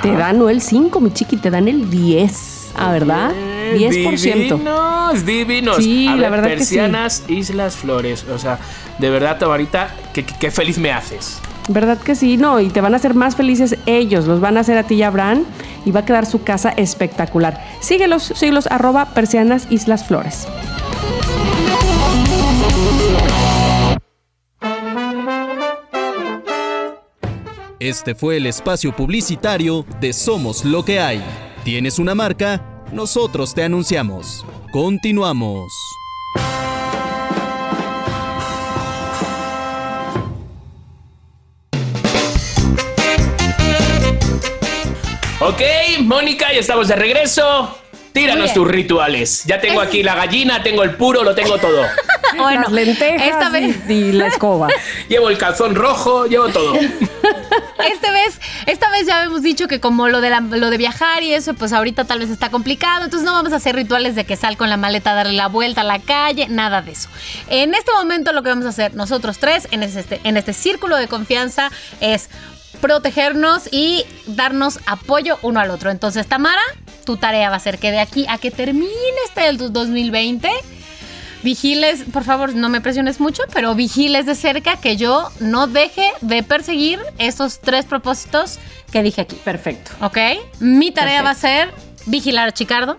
te dan no el 5, mi chiqui, te dan el 10, ¿ah, verdad? 10%. Divinos, divinos. Sí, la verdad Persianas, que sí. Islas Flores, o sea, de verdad, Tabarita, qué feliz me haces. ¿Verdad que sí? No, y te van a hacer más felices ellos, los van a hacer a ti y a Abraham y va a quedar su casa espectacular. Síguelos, síguelos, arroba persianas Islas Flores. Este fue el espacio publicitario de Somos lo que hay. ¿Tienes una marca? Nosotros te anunciamos. Continuamos. Ok, Mónica, ya estamos de regreso. Tíranos tus rituales. Ya tengo aquí la gallina, tengo el puro, lo tengo todo. bueno, Las lentejas esta vez... y la escoba. llevo el calzón rojo, llevo todo. Esta vez, esta vez ya hemos dicho que como lo de, lo de viajar y eso, pues ahorita tal vez está complicado, entonces no vamos a hacer rituales de que sal con la maleta a darle la vuelta a la calle, nada de eso. En este momento lo que vamos a hacer nosotros tres en este, en este círculo de confianza es protegernos y darnos apoyo uno al otro. Entonces, Tamara, tu tarea va a ser que de aquí a que termine este el 2020 vigiles, por favor, no me presiones mucho, pero vigiles de cerca que yo no deje de perseguir estos tres propósitos que dije aquí. Perfecto. ¿Ok? Mi tarea va a ser vigilar a Chicardo,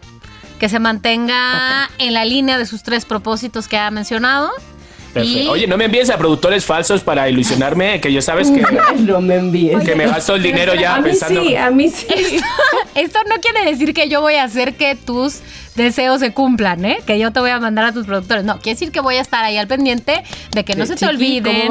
que se mantenga en la línea de sus tres propósitos que ha mencionado. Oye, no me envíes a productores falsos para ilusionarme, que yo sabes que. no me envíes. Que me gasto el dinero ya a pensando. Mí sí, a mí sí. esto, no quiere decir que yo voy a hacer que tus deseos se cumplan, ¿eh? Que yo te voy a mandar a tus productores. No, quiere decir que voy a estar ahí al pendiente de que no se te olviden.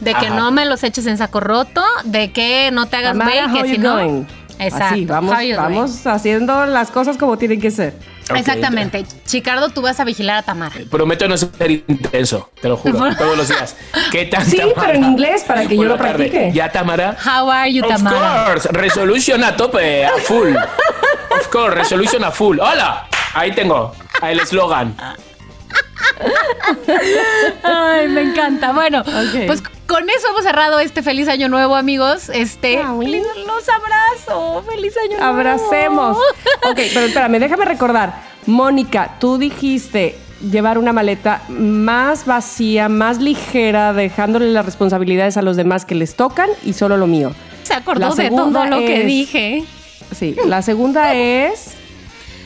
De que no me los eches en saco roto, de que no te hagas güey, que si no. Exacto. Así, vamos, vamos haciendo las cosas como tienen que ser. Exactamente. Chicardo, tú vas a vigilar a Tamara. Prometo no ser intenso, te lo juro, todos los días. ¿Qué tal, Sí, pero en inglés para que yo lo practique. ¿Ya, Tamara? How are you, Tamara? Of course, resolution a tope, a full. of course, resolution a full. ¡Hola! Ahí tengo el eslogan. Ay, me encanta. Bueno, pues con eso hemos cerrado este feliz año nuevo, amigos. Este, los abrazo. Feliz año nuevo. Abracemos. ok, pero espérame, déjame recordar. Mónica, tú dijiste llevar una maleta más vacía, más ligera, dejándole las responsabilidades a los demás que les tocan y solo lo mío. Se acordó de todo lo que dije. Sí, la segunda es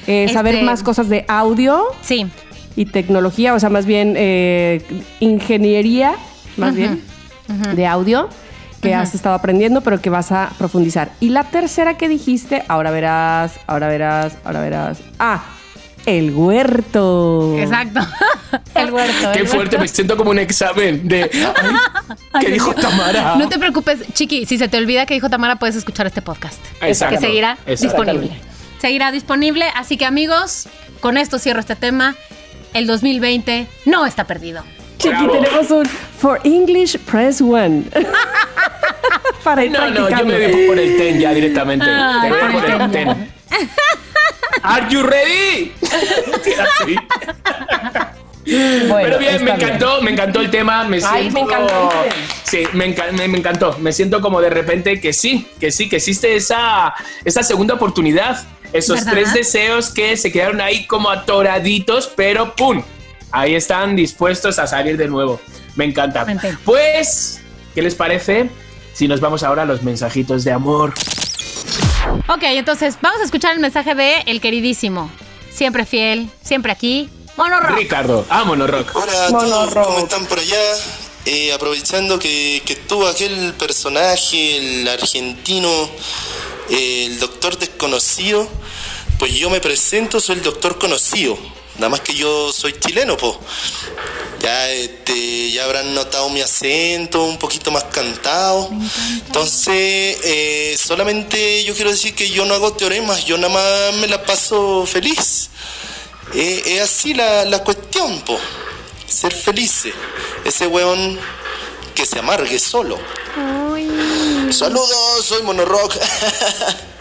eh, saber este, más cosas de audio. Sí. Y tecnología, o sea, más bien eh, ingeniería, más bien, de audio, que has estado aprendiendo, pero que vas a profundizar. Y la tercera que dijiste, ahora verás, ahora verás, ahora verás. Ah, el huerto. Exacto. el huerto. Qué fuerte, me siento como un examen de. ¿Qué dijo Tamara? No te preocupes, Chiqui, si se te olvida que dijo Tamara, puedes escuchar este podcast. Exacto. Que seguirá disponible seguirá disponible. Así que amigos, con esto cierro este tema. El 2020 no está perdido. Chiqui, tenemos un For English Press One. Para ir No, no, yo me voy por el ten ya directamente. Ah, Te voy por el ten. Are you ready? Pero bien, me encantó, me encantó el tema, me siento... me encantó. Sí, me, encantó. Me siento como de repente que sí, que sí, que existe esa, esa segunda oportunidad esos tres deseos que se quedaron ahí como atoraditos, pero ¡pum! Ahí están dispuestos a salir de nuevo. Me encanta. Pues, ¿qué les parece si nos vamos ahora a los mensajitos de amor? Ok, entonces vamos a escuchar el mensaje de el queridísimo, siempre fiel, siempre aquí, Monorock. Ricardo, ah, Monorock. Hola a todos, ¿cómo están por allá? Eh, aprovechando que, que estuvo aquel personaje, el argentino el doctor desconocido, pues yo me presento, soy el doctor conocido. Nada más que yo soy chileno, pues. Ya, este, ya habrán notado mi acento un poquito más cantado. Entonces, eh, solamente yo quiero decir que yo no hago teoremas, yo nada más me la paso feliz. Eh, es así la, la cuestión, po. Ser felices. Ese weón que se amargue solo. Saludos, soy Monorock.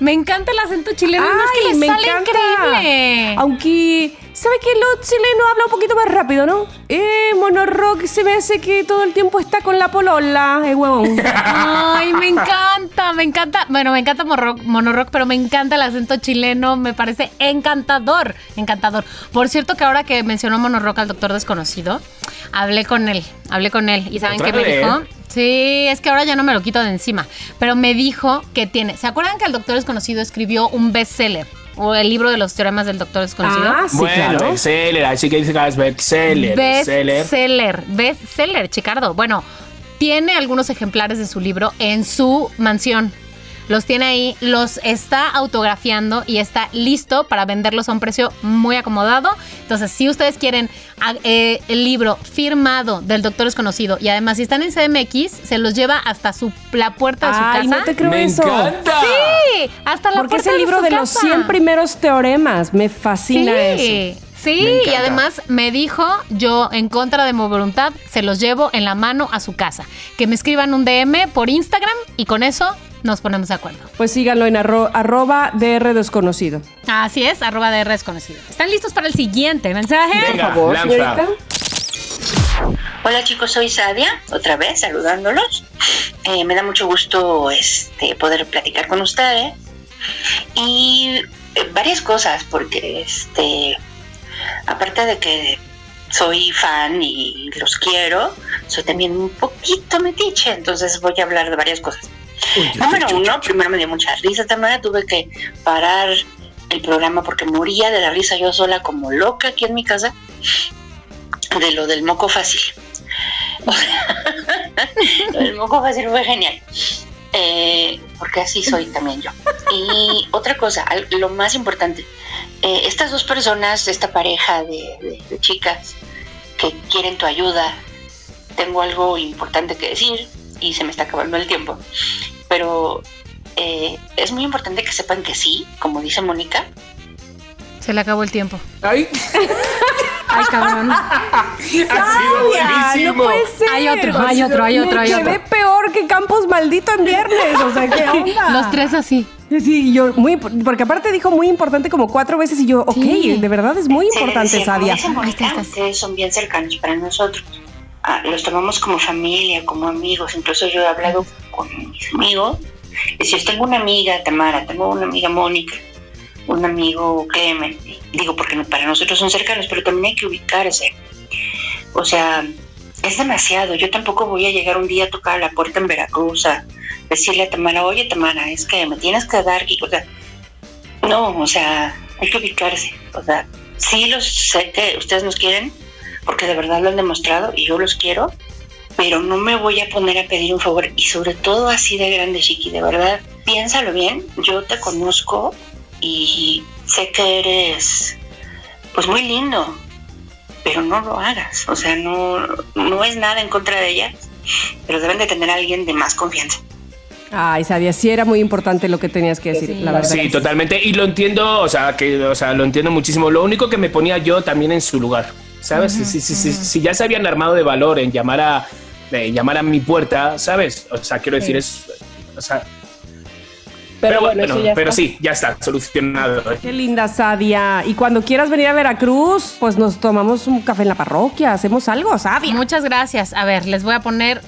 Me encanta el acento chileno, es que me sale increíble. Aunque, ¿sabe que lo chileno habla un poquito más rápido, no? Eh, Monorock se me hace que todo el tiempo está con la polola, eh, huevón. Ay, me encanta, me encanta. Bueno, me encanta Monorock, pero me encanta el acento chileno, me parece encantador, encantador. Por cierto que ahora que mencionó Monorock al doctor desconocido, hablé con él, hablé con él. ¿Y saben qué me dijo? Sí, es que ahora ya no me lo quito de encima. Pero me dijo que tiene. ¿Se acuerdan que el doctor desconocido escribió un bestseller? O el libro de los teoremas del doctor desconocido. Ah, sí, bueno, bestseller, así que dice que es bestseller. Bestseller, bestseller, Chicardo. Bueno, tiene algunos ejemplares de su libro en su mansión los tiene ahí, los está autografiando y está listo para venderlos a un precio muy acomodado. Entonces, si ustedes quieren eh, el libro firmado del Doctor Desconocido y además si están en CMX, se los lleva hasta su, la puerta de su Ay, casa. no te creo Me eso. Encanta. Sí, hasta la Porque puerta es el libro de, los 100 primeros teoremas. Me fascina eso. Sí, y además me dijo, yo en contra de mi voluntad, se los llevo en la mano a su casa. Que me escriban un DM por Instagram y con eso nos ponemos de acuerdo. Pues síganlo en arroba DR desconocido. Así es, arroba DR desconocido. ¿Están listos para el siguiente mensaje? Por favor, Hola chicos, soy Sadia, otra vez saludándolos. Eh, me da mucho gusto este, poder platicar con ustedes y eh, varias cosas, porque este, aparte de que soy fan y los quiero, soy también un poquito metiche, entonces voy a hablar de varias cosas. Número uno, primero me dio mucha risa, también tuve que parar el programa porque moría de la risa yo sola como loca aquí en mi casa de lo del moco fácil. el moco fácil fue genial. Eh, porque así soy también yo. Y otra cosa, lo más importante, eh, estas dos personas, esta pareja de, chicas que quieren tu ayuda, tengo algo importante que decir y se me está acabando el tiempo, pero eh, es muy importante que sepan que sí, como dice Mónica. Se le acabó el tiempo. Ay. Ay, cabrón. ha sido buenísimo. No puede ser. Hay otro, hay otro, hay otro, hay otro. ve peor que Campos maldito en viernes. O sea, ¿qué onda? Los tres así. Sí, yo, muy, porque aparte dijo muy importante como cuatro veces y yo, ok, de verdad es muy importante, Sadia. Ustedes son bien cercanos para nosotros. Ah, los tomamos como familia, como amigos. Incluso yo he hablado con mis amigos. Y si yo tengo una amiga, Tamara, tengo una amiga Mónica, un amigo Clemen, digo porque para nosotros son cercanos, pero también hay que ubicarse. O sea, es demasiado. Yo tampoco voy a llegar un día a tocar la puerta en Veracruz a decirle a Tamara, oye Tamara, es que me tienes que dar, o sea, no, o sea, hay que ubicarse. O sea, sí los sé que ustedes nos quieren, porque de verdad lo han demostrado y yo los quiero, pero no me voy a poner a pedir un favor y sobre todo así de grande, Chiqui, de verdad, piénsalo bien, yo te conozco y sé que eres pues muy lindo, pero no lo hagas, o sea, no, no es nada en contra de ella, pero deben de tener a alguien de más confianza. Ay, Sadia, sí era muy importante lo que tenías que decir, la verdad. Sí, totalmente. Y lo entiendo, o sea, que, o sea, lo entiendo muchísimo. Lo único que me ponía yo también en su lugar, ¿sabes? si, si, ya se habían armado de valor en llamar a, llamar a mi puerta, ¿sabes? O sea, quiero decir, es, o sea, pero, bueno, pero sí, ya está, solucionado. Qué linda Sadia. Y cuando quieras venir a Veracruz, pues nos tomamos un café en la parroquia, hacemos algo, Sadia. Muchas gracias. A ver, les voy a poner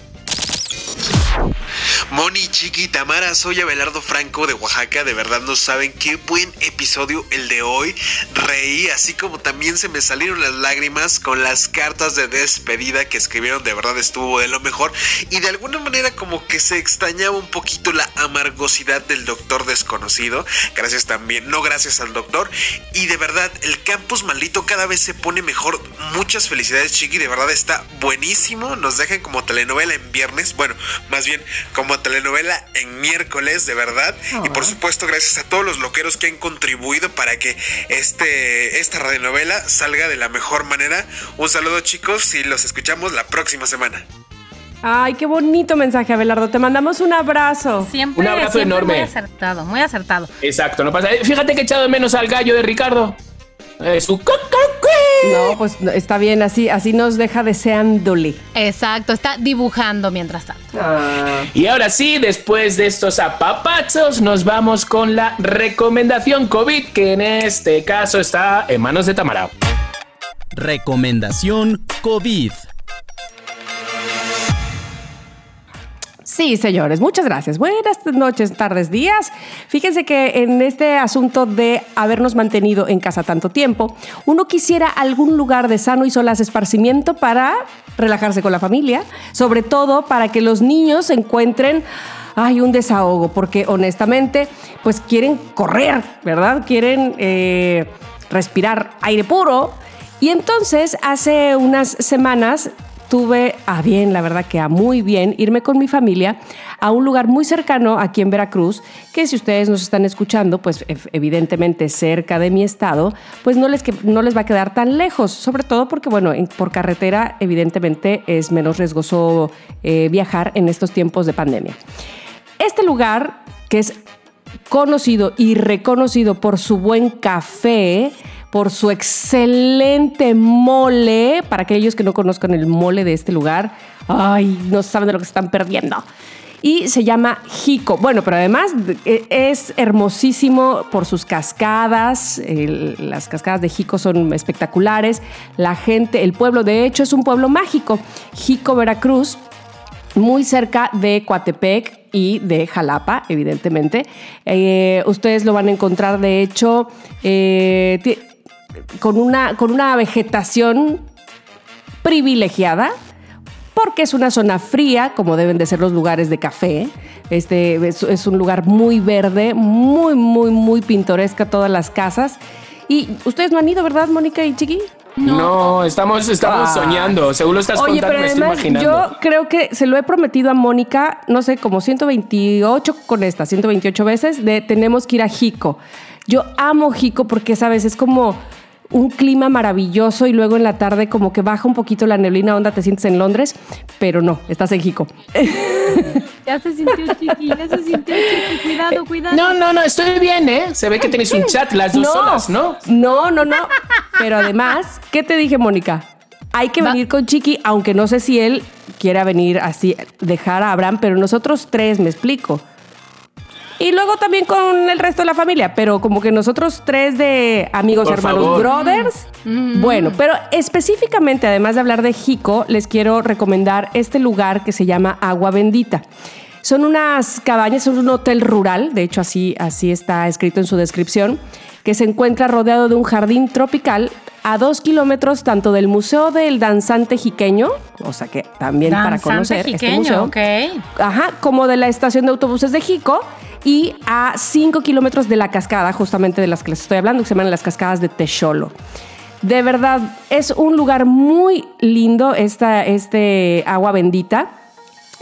Moni, Chiqui, Tamara, soy Abelardo Franco de Oaxaca. De verdad no saben qué buen episodio el de hoy. Reí, así como también se me salieron las lágrimas con las cartas de despedida que escribieron. De verdad estuvo de lo mejor. Y de alguna manera como que se extrañaba un poquito la amargosidad del doctor desconocido. Gracias también, no gracias al doctor. Y de verdad, el campus maldito cada vez se pone mejor. Muchas felicidades, Chiqui. De verdad está buenísimo. Nos dejan como telenovela en viernes. Bueno, más bien como telenovela en miércoles, de verdad. Y por supuesto, gracias a todos los loqueros que han contribuido para que este, esta radionovela salga de la mejor manera. Un saludo, chicos, y los escuchamos la próxima semana. Ay, qué bonito mensaje, Abelardo. Te mandamos un abrazo. Siempre, un abrazo enorme. Muy acertado, muy acertado. Exacto, no pasa. Fíjate que he echado de menos al gallo de Ricardo. Eh, su no, pues está bien, así, así nos deja deseándole. Exacto, está dibujando mientras tanto. Ah. Y ahora sí, después de estos apapachos, nos vamos con la recomendación COVID, que en este caso está en manos de Tamara. Recomendación COVID. Sí, señores, muchas gracias. Buenas noches, tardes, días. Fíjense que en este asunto de habernos mantenido en casa tanto tiempo, uno quisiera algún lugar de sano y solaz esparcimiento para relajarse con la familia, sobre todo para que los niños encuentren hay un desahogo, porque honestamente, pues quieren correr, ¿verdad? Quieren eh, respirar aire puro. Y entonces, hace unas semanas tuve a bien, la verdad que a muy bien, irme con mi familia a un lugar muy cercano aquí en Veracruz, que si ustedes nos están escuchando, pues evidentemente cerca de mi estado, pues no les, no les va a quedar tan lejos, sobre todo porque, bueno, por carretera evidentemente es menos riesgoso eh, viajar en estos tiempos de pandemia. Este lugar, que es conocido y reconocido por su buen café, por su excelente mole. Para aquellos que no conozcan el mole de este lugar, ay, no saben de lo que se están perdiendo. Y se llama Jico. Bueno, pero además e, es hermosísimo por sus cascadas. las cascadas de Jico son espectaculares. La gente, el pueblo, de hecho, es un pueblo mágico. Jico, Veracruz, muy cerca de Coatepec y de Jalapa, evidentemente. Eh, ustedes lo van a encontrar, de hecho, eh, con, una, con una vegetación privilegiada, porque es una zona fría, como deben de ser los lugares de café. Este es, es un lugar muy verde, muy, muy, muy pintoresca todas las casas. Y ustedes no han ido, ¿verdad, Mónica y Chiqui? No, estamos, estamos Ah. soñando. Según lo estás Oye, contando, pero me estoy imaginando. yo creo que se lo he prometido a Mónica, no sé, como 128 con esta, 128 veces, de tenemos que ir a Jico. Yo amo Jico porque, ¿sabes? Es como un clima maravilloso y luego en la tarde como que baja un poquito la neblina, onda te sientes en Londres, pero no, estás en Jico. Ya se sintió chiqui, ya se sintió chiqui. Cuidado, cuidado. No, no, no, estoy bien, ¿eh? Se ve que tenéis un chat las dos solas, ¿no? No, no, no. Pero además, ¿qué te dije, Mónica? Hay que Va- venir con Chiqui, aunque no sé si él quiera venir así, dejar a Abraham, pero nosotros tres, me explico. Y luego también con el resto de la familia, pero como que nosotros tres de amigos, Por hermanos, favor. brothers. Bueno, pero específicamente, además de hablar de Jico, les quiero recomendar este lugar que se llama Agua Bendita. Son unas cabañas, son un hotel rural, de hecho así, así está escrito en su descripción, que se encuentra rodeado de un jardín tropical a dos kilómetros tanto del Museo del Danzante Jiqueño, o sea que también para conocer este jiqueño, museo, ok. Ajá, como de la estación de autobuses de Jico y a 5 kilómetros de la cascada, justamente de las que les estoy hablando, que se llaman las cascadas de Texolo. De verdad, es un lugar muy lindo esta, este agua bendita.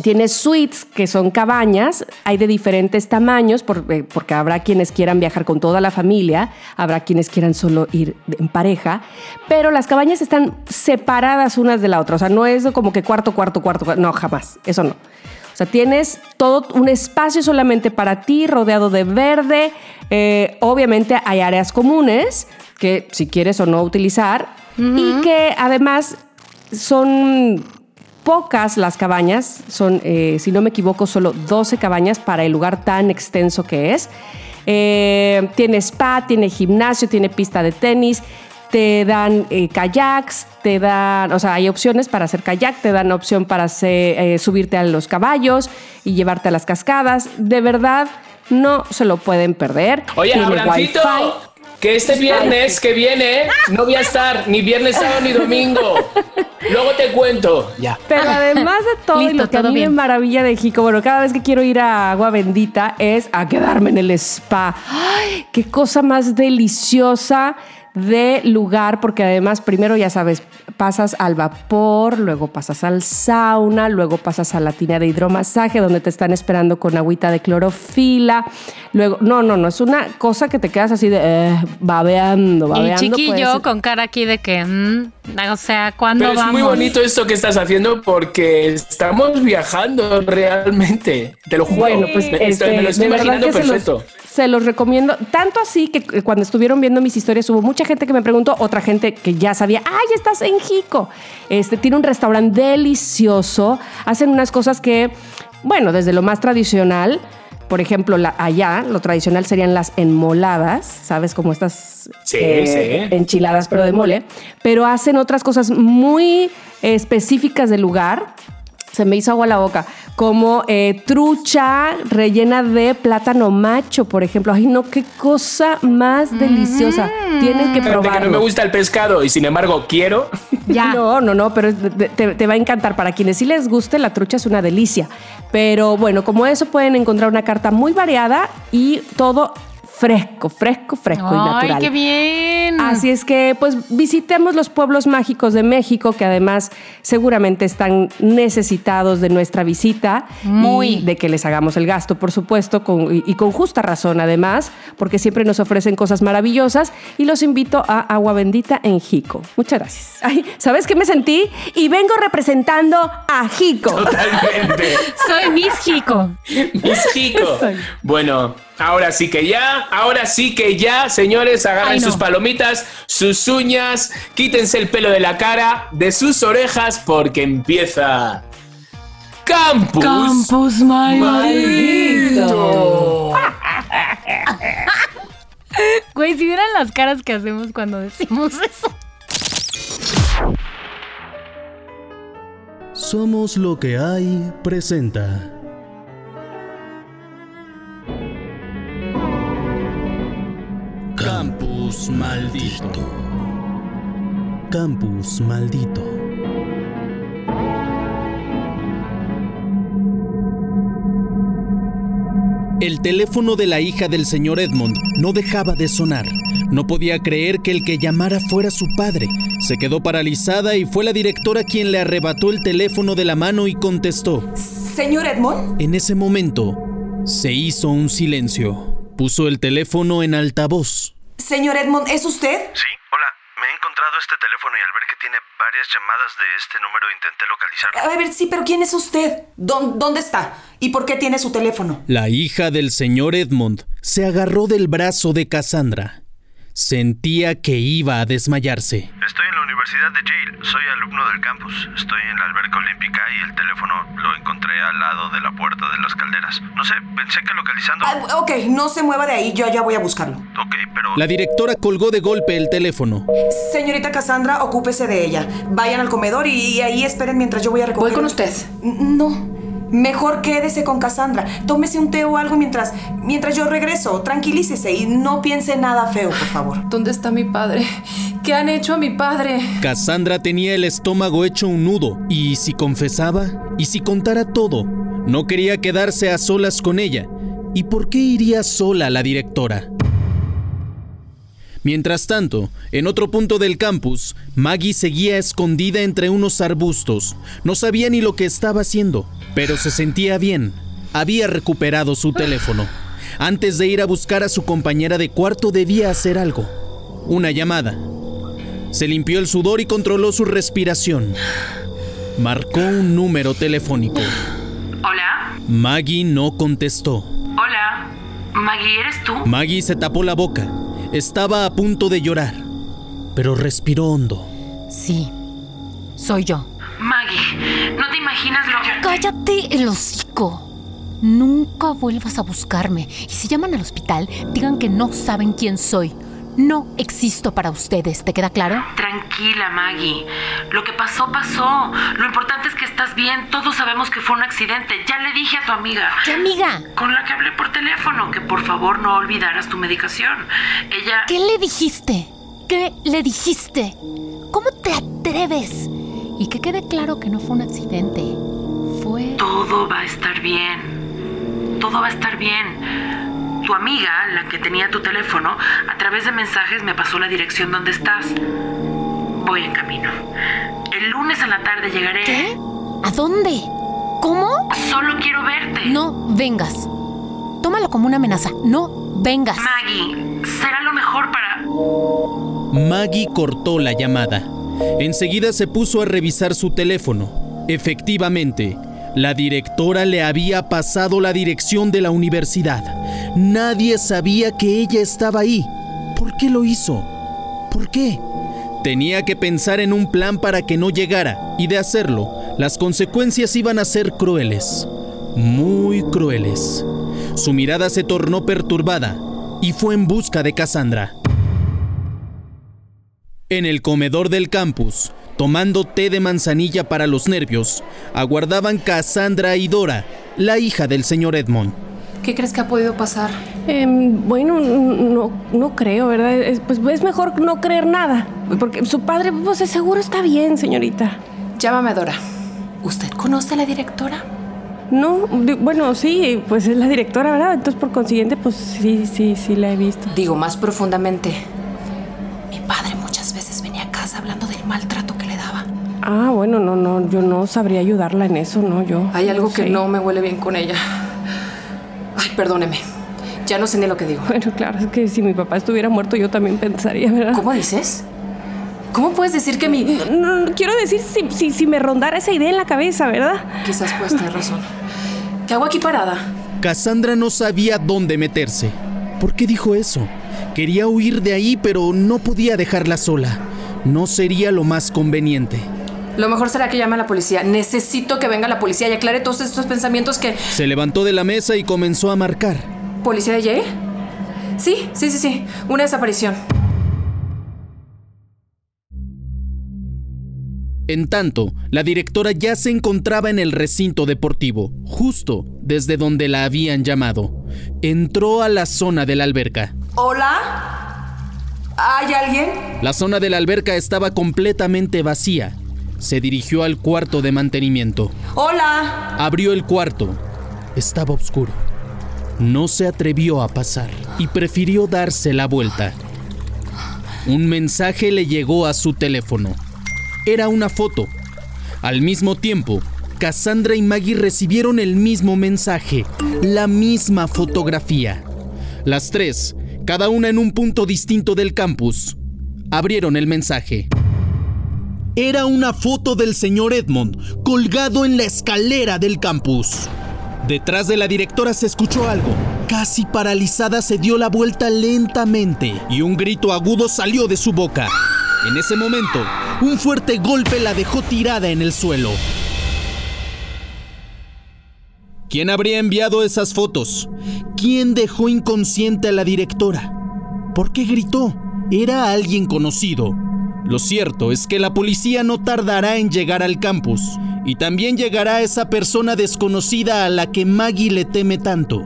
Tiene suites que son cabañas, hay de diferentes tamaños eh, porque habrá quienes quieran viajar con toda la familia, habrá quienes quieran solo ir en pareja, pero las cabañas están separadas unas de la otra, o sea, no es como que cuarto, cuarto, cuarto, no, jamás, eso no. O sea, tienes todo un espacio solamente para ti, rodeado de verde. Eh, obviamente hay áreas comunes que si quieres o no utilizar y que además son pocas las cabañas, son, eh, si no me equivoco, solo 12 cabañas para el lugar tan extenso que es. Eh, tiene spa, tiene gimnasio, tiene pista de tenis, te dan eh, kayaks, te dan, o sea, hay opciones para hacer kayak, te dan opción para hacer, eh, subirte a los caballos y llevarte a las cascadas. De verdad, no se lo pueden perder. Oye, Abrancito, que este viernes que viene no voy a estar ni viernes, sábado ni domingo. Luego te cuento. Ya. Pero además de todo y Listo, lo que a mí bien. me maravilla de Jico, bueno, cada vez que quiero ir a Agua Bendita es a quedarme en el spa. ¡Ay! Qué cosa más deliciosa de lugar, porque además primero ya sabes, pasas al vapor, luego pasas al sauna, luego pasas a la tina de hidromasaje donde te están esperando con agüita de clorofila. Luego, no, no, no, es una cosa que te quedas así de eh, babeando, babeando. Chiqui y puede yo ser- con cara aquí de que, mm, o sea, ¿cuándo Pero es vamos? muy bonito esto que estás haciendo porque estamos viajando realmente. Te lo juro. Bueno, pues me, este, me lo estoy de verdad imaginando que se perfecto. los, se los recomiendo. Tanto así que eh, cuando estuvieron viendo mis historias hubo mucha gente que me preguntó, otra gente que ya sabía, ¡ay, estás en Jico! Este, tiene un restaurante delicioso. Hacen unas cosas que, bueno, desde lo más tradicional, por ejemplo, la, allá lo tradicional serían las enmoladas, ¿sabes? Como estas eh, sí. enchiladas, pero de mole. Pero hacen otras cosas muy específicas del lugar se me hizo agua la boca, como eh, trucha rellena de plátano macho, por ejemplo. Ay, no, qué cosa más deliciosa. Tienes que probarlo. no me gusta el pescado y sin embargo quiero. Ya. No, no, no, pero te va a encantar. Para quienes sí les guste, la trucha es una delicia. Pero bueno, como eso pueden encontrar una carta muy variada y todo fresco, fresco, fresco y Ay, natural. qué bien. Así es que, pues, visitemos los pueblos mágicos de México, que además seguramente están necesitados de nuestra visita Muy. y de que les hagamos el gasto, por supuesto, con- y, y con justa razón, además, porque siempre nos ofrecen cosas maravillosas. Y los invito a Agua Bendita en Jico. Muchas gracias. Ay, ¿sabes qué me sentí? Y vengo representando a Jico. Totalmente. Soy Miss Jico. Mis chicos. Bueno, ahora sí que ya, ahora sí que ya, señores, agarren Ay, no. sus palomitas, sus uñas, quítense el pelo de la cara, de sus orejas, porque empieza. Campus. Campus Maldito. Güey, si vieran las caras que hacemos cuando decimos eso. Somos lo que hay presenta. Campus maldito. Campus maldito. El teléfono de la hija del señor Edmond no dejaba de sonar. No podía creer que el que llamara fuera su padre. Se quedó paralizada y fue la directora quien le arrebató el teléfono de la mano y contestó. Señor Edmond, En ese momento, se hizo un silencio. Puso el teléfono en altavoz. Señor Edmond, ¿es usted? Sí, hola. Me he encontrado este teléfono y al ver que tiene varias llamadas de este número intenté localizarlo. A ver, sí, pero ¿quién es usted? ¿Dó- ¿Dónde está? ¿Y por qué tiene su teléfono? La hija del señor Edmond se agarró del brazo de Cassandra. Sentía que iba a desmayarse. Estoy en la Universidad de Yale. Soy alumno del campus. Estoy en la alberca olímpica y el teléfono lo encontré al lado de la puerta de las calderas. No sé, pensé que localizando... Ah, ok, no se mueva de ahí, yo ya voy a buscarlo. Ok, pero... La directora colgó de golpe el teléfono. Señorita Cassandra, ocúpese de ella. Vayan al comedor y, y ahí esperen mientras yo voy a recoger. Voy con usted. No. Mejor quédese con Cassandra. Tómese un té o algo mientras, mientras yo regreso. Tranquilícese y no piense nada feo, por favor. ¿Dónde está mi padre? ¿Qué han hecho a mi padre? Cassandra tenía el estómago hecho un nudo, y si confesaba, y si contara todo, no quería quedarse a solas con ella. ¿Y por qué iría sola la directora? Mientras tanto, en otro punto del campus, Maggie seguía escondida entre unos arbustos. No sabía ni lo que estaba haciendo, pero se sentía bien. Había recuperado su teléfono. Antes de ir a buscar a su compañera de cuarto debía hacer algo. Una llamada. Se limpió el sudor y controló su respiración. Marcó un número telefónico. Hola, Maggie no contestó. hola. Maggie, ¿eres tú? Maggie se tapó la boca. Estaba a punto de llorar, pero respiró hondo. Sí, soy yo. Maggie, no te imaginas lo que... Cállate el hocico. Nunca vuelvas a buscarme. Y si llaman al hospital, digan que no saben quién soy. No existo para ustedes, ¿te queda claro? Tranquila, Maggie. Lo que pasó, pasó. Lo importante es que estás bien. Todos sabemos que fue un accidente. Ya le dije a tu amiga. ¿Qué amiga? Con la que hablé por teléfono que por favor no olvidaras tu medicación. Ella... ¿Qué le dijiste? ¿Qué le dijiste? ¿Cómo te atreves? Y que quede claro que no fue un accidente. Fue... Todo va a estar bien. Todo va a estar bien. Tu amiga, la que tenía tu teléfono, a través de mensajes me pasó la dirección donde estás. Voy en camino. El lunes a la tarde llegaré. ¿Qué? ¿A dónde? ¿Cómo? Solo quiero verte. No vengas. Tómalo como una amenaza. No vengas. Maggie, será lo mejor para... Maggie cortó la llamada. Enseguida se puso a revisar su teléfono. Efectivamente, la directora le había pasado la dirección de la universidad. Nadie sabía que ella estaba ahí. ¿Por qué lo hizo? ¿Por qué? Tenía que pensar en un plan para que no llegara, y de hacerlo, las consecuencias iban a ser crueles. Muy crueles. Su mirada se tornó perturbada y fue en busca de Cassandra. En el comedor del campus, tomando té de manzanilla para los nervios, aguardaban Cassandra y Dora, la hija del señor Edmond. ¿Qué crees que ha podido pasar? Em, bueno, no, no creo, ¿verdad? Es, pues es mejor no creer nada. Porque su padre, pues seguro está bien, señorita. Llámame a Dora. ¿Usted conoce a la directora? No, bueno, sí, pues es la directora, ¿verdad? Entonces, por consiguiente, pues sí, sí, sí la he visto. Digo más profundamente. Mi padre muchas veces venía a casa hablando del maltrato. Ah, bueno, no, no, yo no sabría ayudarla en eso, no, yo. Hay algo que no me huele bien con ella. Ay, perdóneme. Ya no sé ni lo que digo. Bueno, claro, es que si mi papá estuviera muerto, yo también pensaría, ¿verdad? ¿Cómo dices? ¿Cómo puedes decir que mi... No, no, quiero decir, si, si, si me rondara esa idea en la cabeza, ¿verdad? Quizás puedes tener razón. ¿Qué hago aquí parada? Cassandra no sabía dónde meterse. ¿Por qué dijo eso? Quería huir de ahí, pero no podía dejarla sola. No sería lo más conveniente. Lo mejor será que llame a la policía. Necesito que venga la policía y aclare todos estos pensamientos que... Se levantó de la mesa y comenzó a marcar. ¿Policía de Yale? Sí, sí, sí, sí. Una desaparición. En tanto, la directora ya se encontraba en el recinto deportivo, justo desde donde la habían llamado. Entró a la zona de la alberca. ¿Hola? ¿Hay alguien? La zona de la alberca estaba completamente vacía. Se dirigió al cuarto de mantenimiento. Hola. Abrió el cuarto. Estaba oscuro. No se atrevió a pasar y prefirió darse la vuelta. Un mensaje le llegó a su teléfono. Era una foto. Al mismo tiempo, Cassandra y Maggie recibieron el mismo mensaje, la misma fotografía. Las tres, cada una en un punto distinto del campus, abrieron el mensaje. Era una foto del señor Edmond colgado en la escalera del campus. Detrás de la directora se escuchó algo. Casi paralizada se dio la vuelta lentamente y un grito agudo salió de su boca. En ese momento, un fuerte golpe la dejó tirada en el suelo. ¿Quién habría enviado esas fotos? ¿Quién dejó inconsciente a la directora? ¿Por qué gritó? ¿Era alguien conocido? Lo cierto es que la policía no tardará en llegar al campus y también llegará esa persona desconocida a la que Maggie le teme tanto.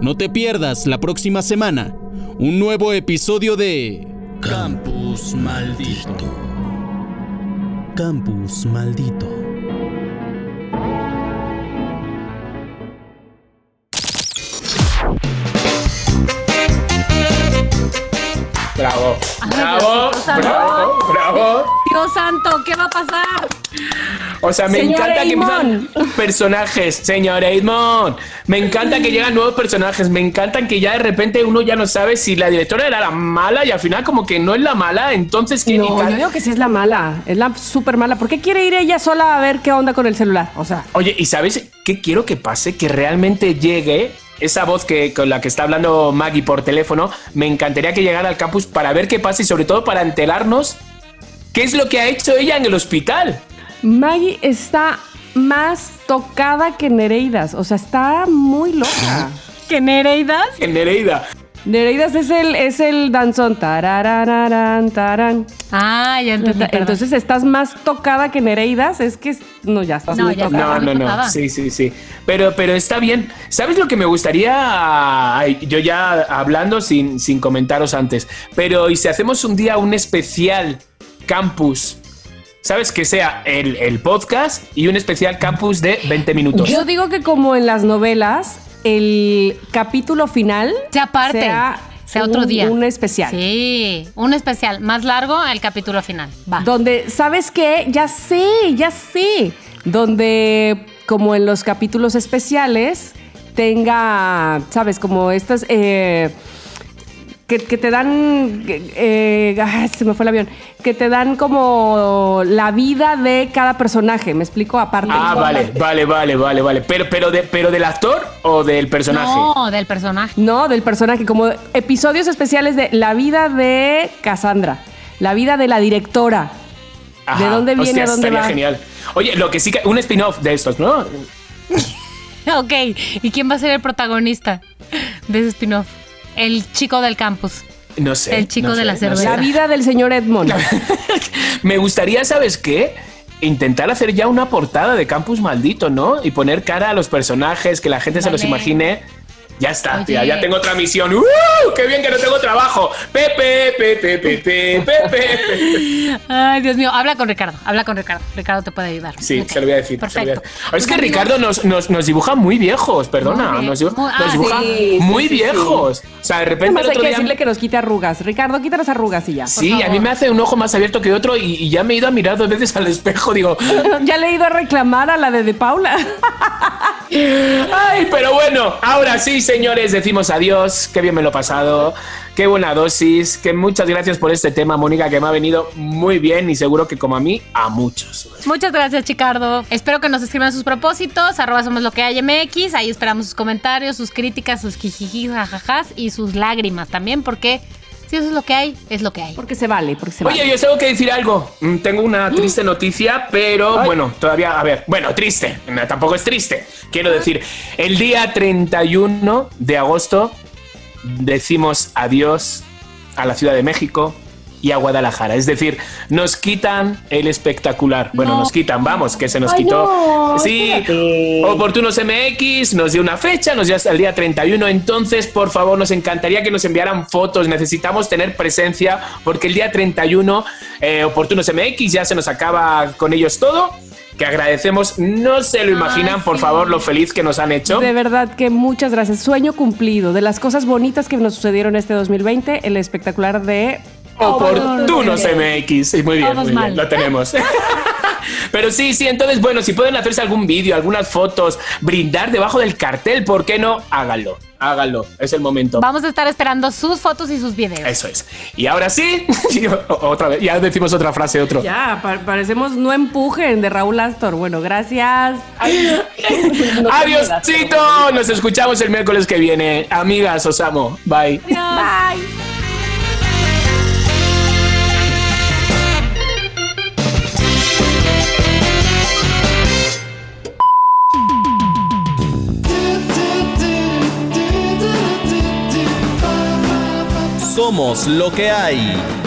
No te pierdas la próxima semana un nuevo episodio de Campus Maldito. Campus Maldito. Bravo, Ay, bravo, Dios bravo, bravo. Dios santo, ¿qué va a pasar? O sea, me Señor encanta que Eamon. empiezan personajes, señor Edmond. Me encanta que llegan nuevos personajes. Me encantan que ya de repente uno ya no sabe si la directora era la mala y al final como que no es la mala. Entonces, ¿qué No, yo digo que sí es la mala. Es la súper mala. ¿Por qué quiere ir ella sola a ver qué onda con el celular? O sea, Oye, ¿y sabes qué quiero que pase? Que realmente llegue esa voz que, con la que está hablando Maggie por teléfono. Me encantaría que llegara al campus para ver qué pasa y sobre todo para enterarnos qué es lo que ha hecho ella en el hospital. Maggie está más tocada que Nereidas. O sea, está muy loca. ¿Que Nereidas? En Nereida. Nereidas es el, es el danzón. Tararararán, tarán. Ah, ya entendí. perdón. Entonces estás más tocada que Nereidas. Es que no, ya estás No, muy ya tocada. No, no, no. Sí, sí, sí. Pero, pero está bien. ¿Sabes lo que me gustaría? Ay, Yo ya hablando sin, sin comentaros antes. Pero, ¿y si hacemos un día un especial campus? ¿Sabes? Que sea el, el podcast y un especial campus de 20 minutos. Yo digo que como en las novelas, el capítulo final Sea aparte. sea, Sea otro un- día. Un especial. Sí, un especial más largo el capítulo final. Va. Donde, ¿sabes qué? Ya sé, ya sé. Donde, como en los capítulos especiales, tenga, ¿sabes? Como estas... eh, que, que te dan, eh, se me fue el avión, que te dan como la vida de cada personaje, ¿me explico? Aparte. Ah, vale, vale, vale, vale, vale. Pero, pero, de, pero del actor o del personaje. No, del personaje. No, del personaje, como episodios especiales de la vida de Cassandra, la vida de la directora. ¿De dónde viene? Hostia, ¿A dónde estaría va? genial. Oye, lo que sí que. Un spin-off de estos, ¿no? Ok, ¿y quién va a ser el protagonista de ese spin-off? El chico del campus. No sé. El chico no de sé, la no cerveza. sé. La vida del señor Edmond. Me gustaría, ¿sabes qué? Intentar hacer ya una portada de Campus Maldito, ¿no? Y poner cara a los personajes, que la gente se los imagine. Ya está, Oye. tía, ya tengo otra misión. ¡Uh! ¡Qué bien que no tengo trabajo! Pepe, Pepe, Pepe, Pepe. Ay, Dios mío, habla con Ricardo, habla con Ricardo. Ricardo te puede ayudar. Sí, se lo voy a decir. a Perfecto. Es que Pues, amigos, Ricardo nos, nos, nos dibuja muy viejos, perdona. Muy nos dibuja, muy- ah, nos dibuja sí, sí, muy sí, sí. viejos. O sea, de repente Además el hay otro que día. decirle que nos quite arrugas. Ricardo, quita las arrugas y ya. Sí, a mí me hace un ojo más abierto que otro y, y ya me he ido a mirar dos veces al espejo. Digo, ya le he ido a reclamar a la de, de Paula. Ay, pero bueno, ahora sí, señores, decimos adiós. Qué bien me lo he pasado. Qué buena dosis. Que muchas gracias por este tema, Mónica, que me ha venido muy bien y seguro que como a mí, a muchos. Muchas gracias, Chicardo. Espero que nos escriban sus propósitos. Arroba somos lo que hay MX. Ahí esperamos sus comentarios, sus críticas, sus jijijis, jajajas y sus lágrimas también, porque si eso es lo que hay, es lo que hay. Porque se vale, porque se Oye, vale. yo tengo que decir algo. Mm, Tengo una triste noticia, pero bueno, todavía, a ver, bueno, triste. No, tampoco es triste. Quiero decir, el día 31 de agosto decimos adiós a la Ciudad de México y a Guadalajara. Es decir, nos quitan el espectacular. Bueno, nos quitan, vamos, que se nos Ay, quitó. no, sí, espérate. Oportunos MX nos dio una fecha, nos dio hasta el día 31. Entonces, por favor, nos encantaría que nos enviaran fotos. Necesitamos tener presencia porque el día 31, eh, Oportunos MX ya se nos acaba con ellos todo. Que agradecemos, no se lo imaginan, por favor, lo feliz que nos han hecho. De verdad que muchas gracias. Sueño cumplido. De las cosas bonitas que nos sucedieron este 2020, el espectacular de Oportunos MX. Sí, muy bien, muy bien, lo tenemos. Pero sí, sí, entonces, bueno, si pueden hacerse algún vídeo, algunas fotos, brindar debajo del cartel, ¿por qué no? Háganlo, háganlo, es el momento. Vamos a estar esperando sus fotos y sus videos. Eso es. Y ahora sí, otra vez, ya decimos otra frase, otro. Ya, pa- parecemos no empujen de Raúl Astor. Bueno, gracias. Adiósito, nos escuchamos el miércoles que viene. Amigas, os amo. Bye. Bye. Somos lo que hay.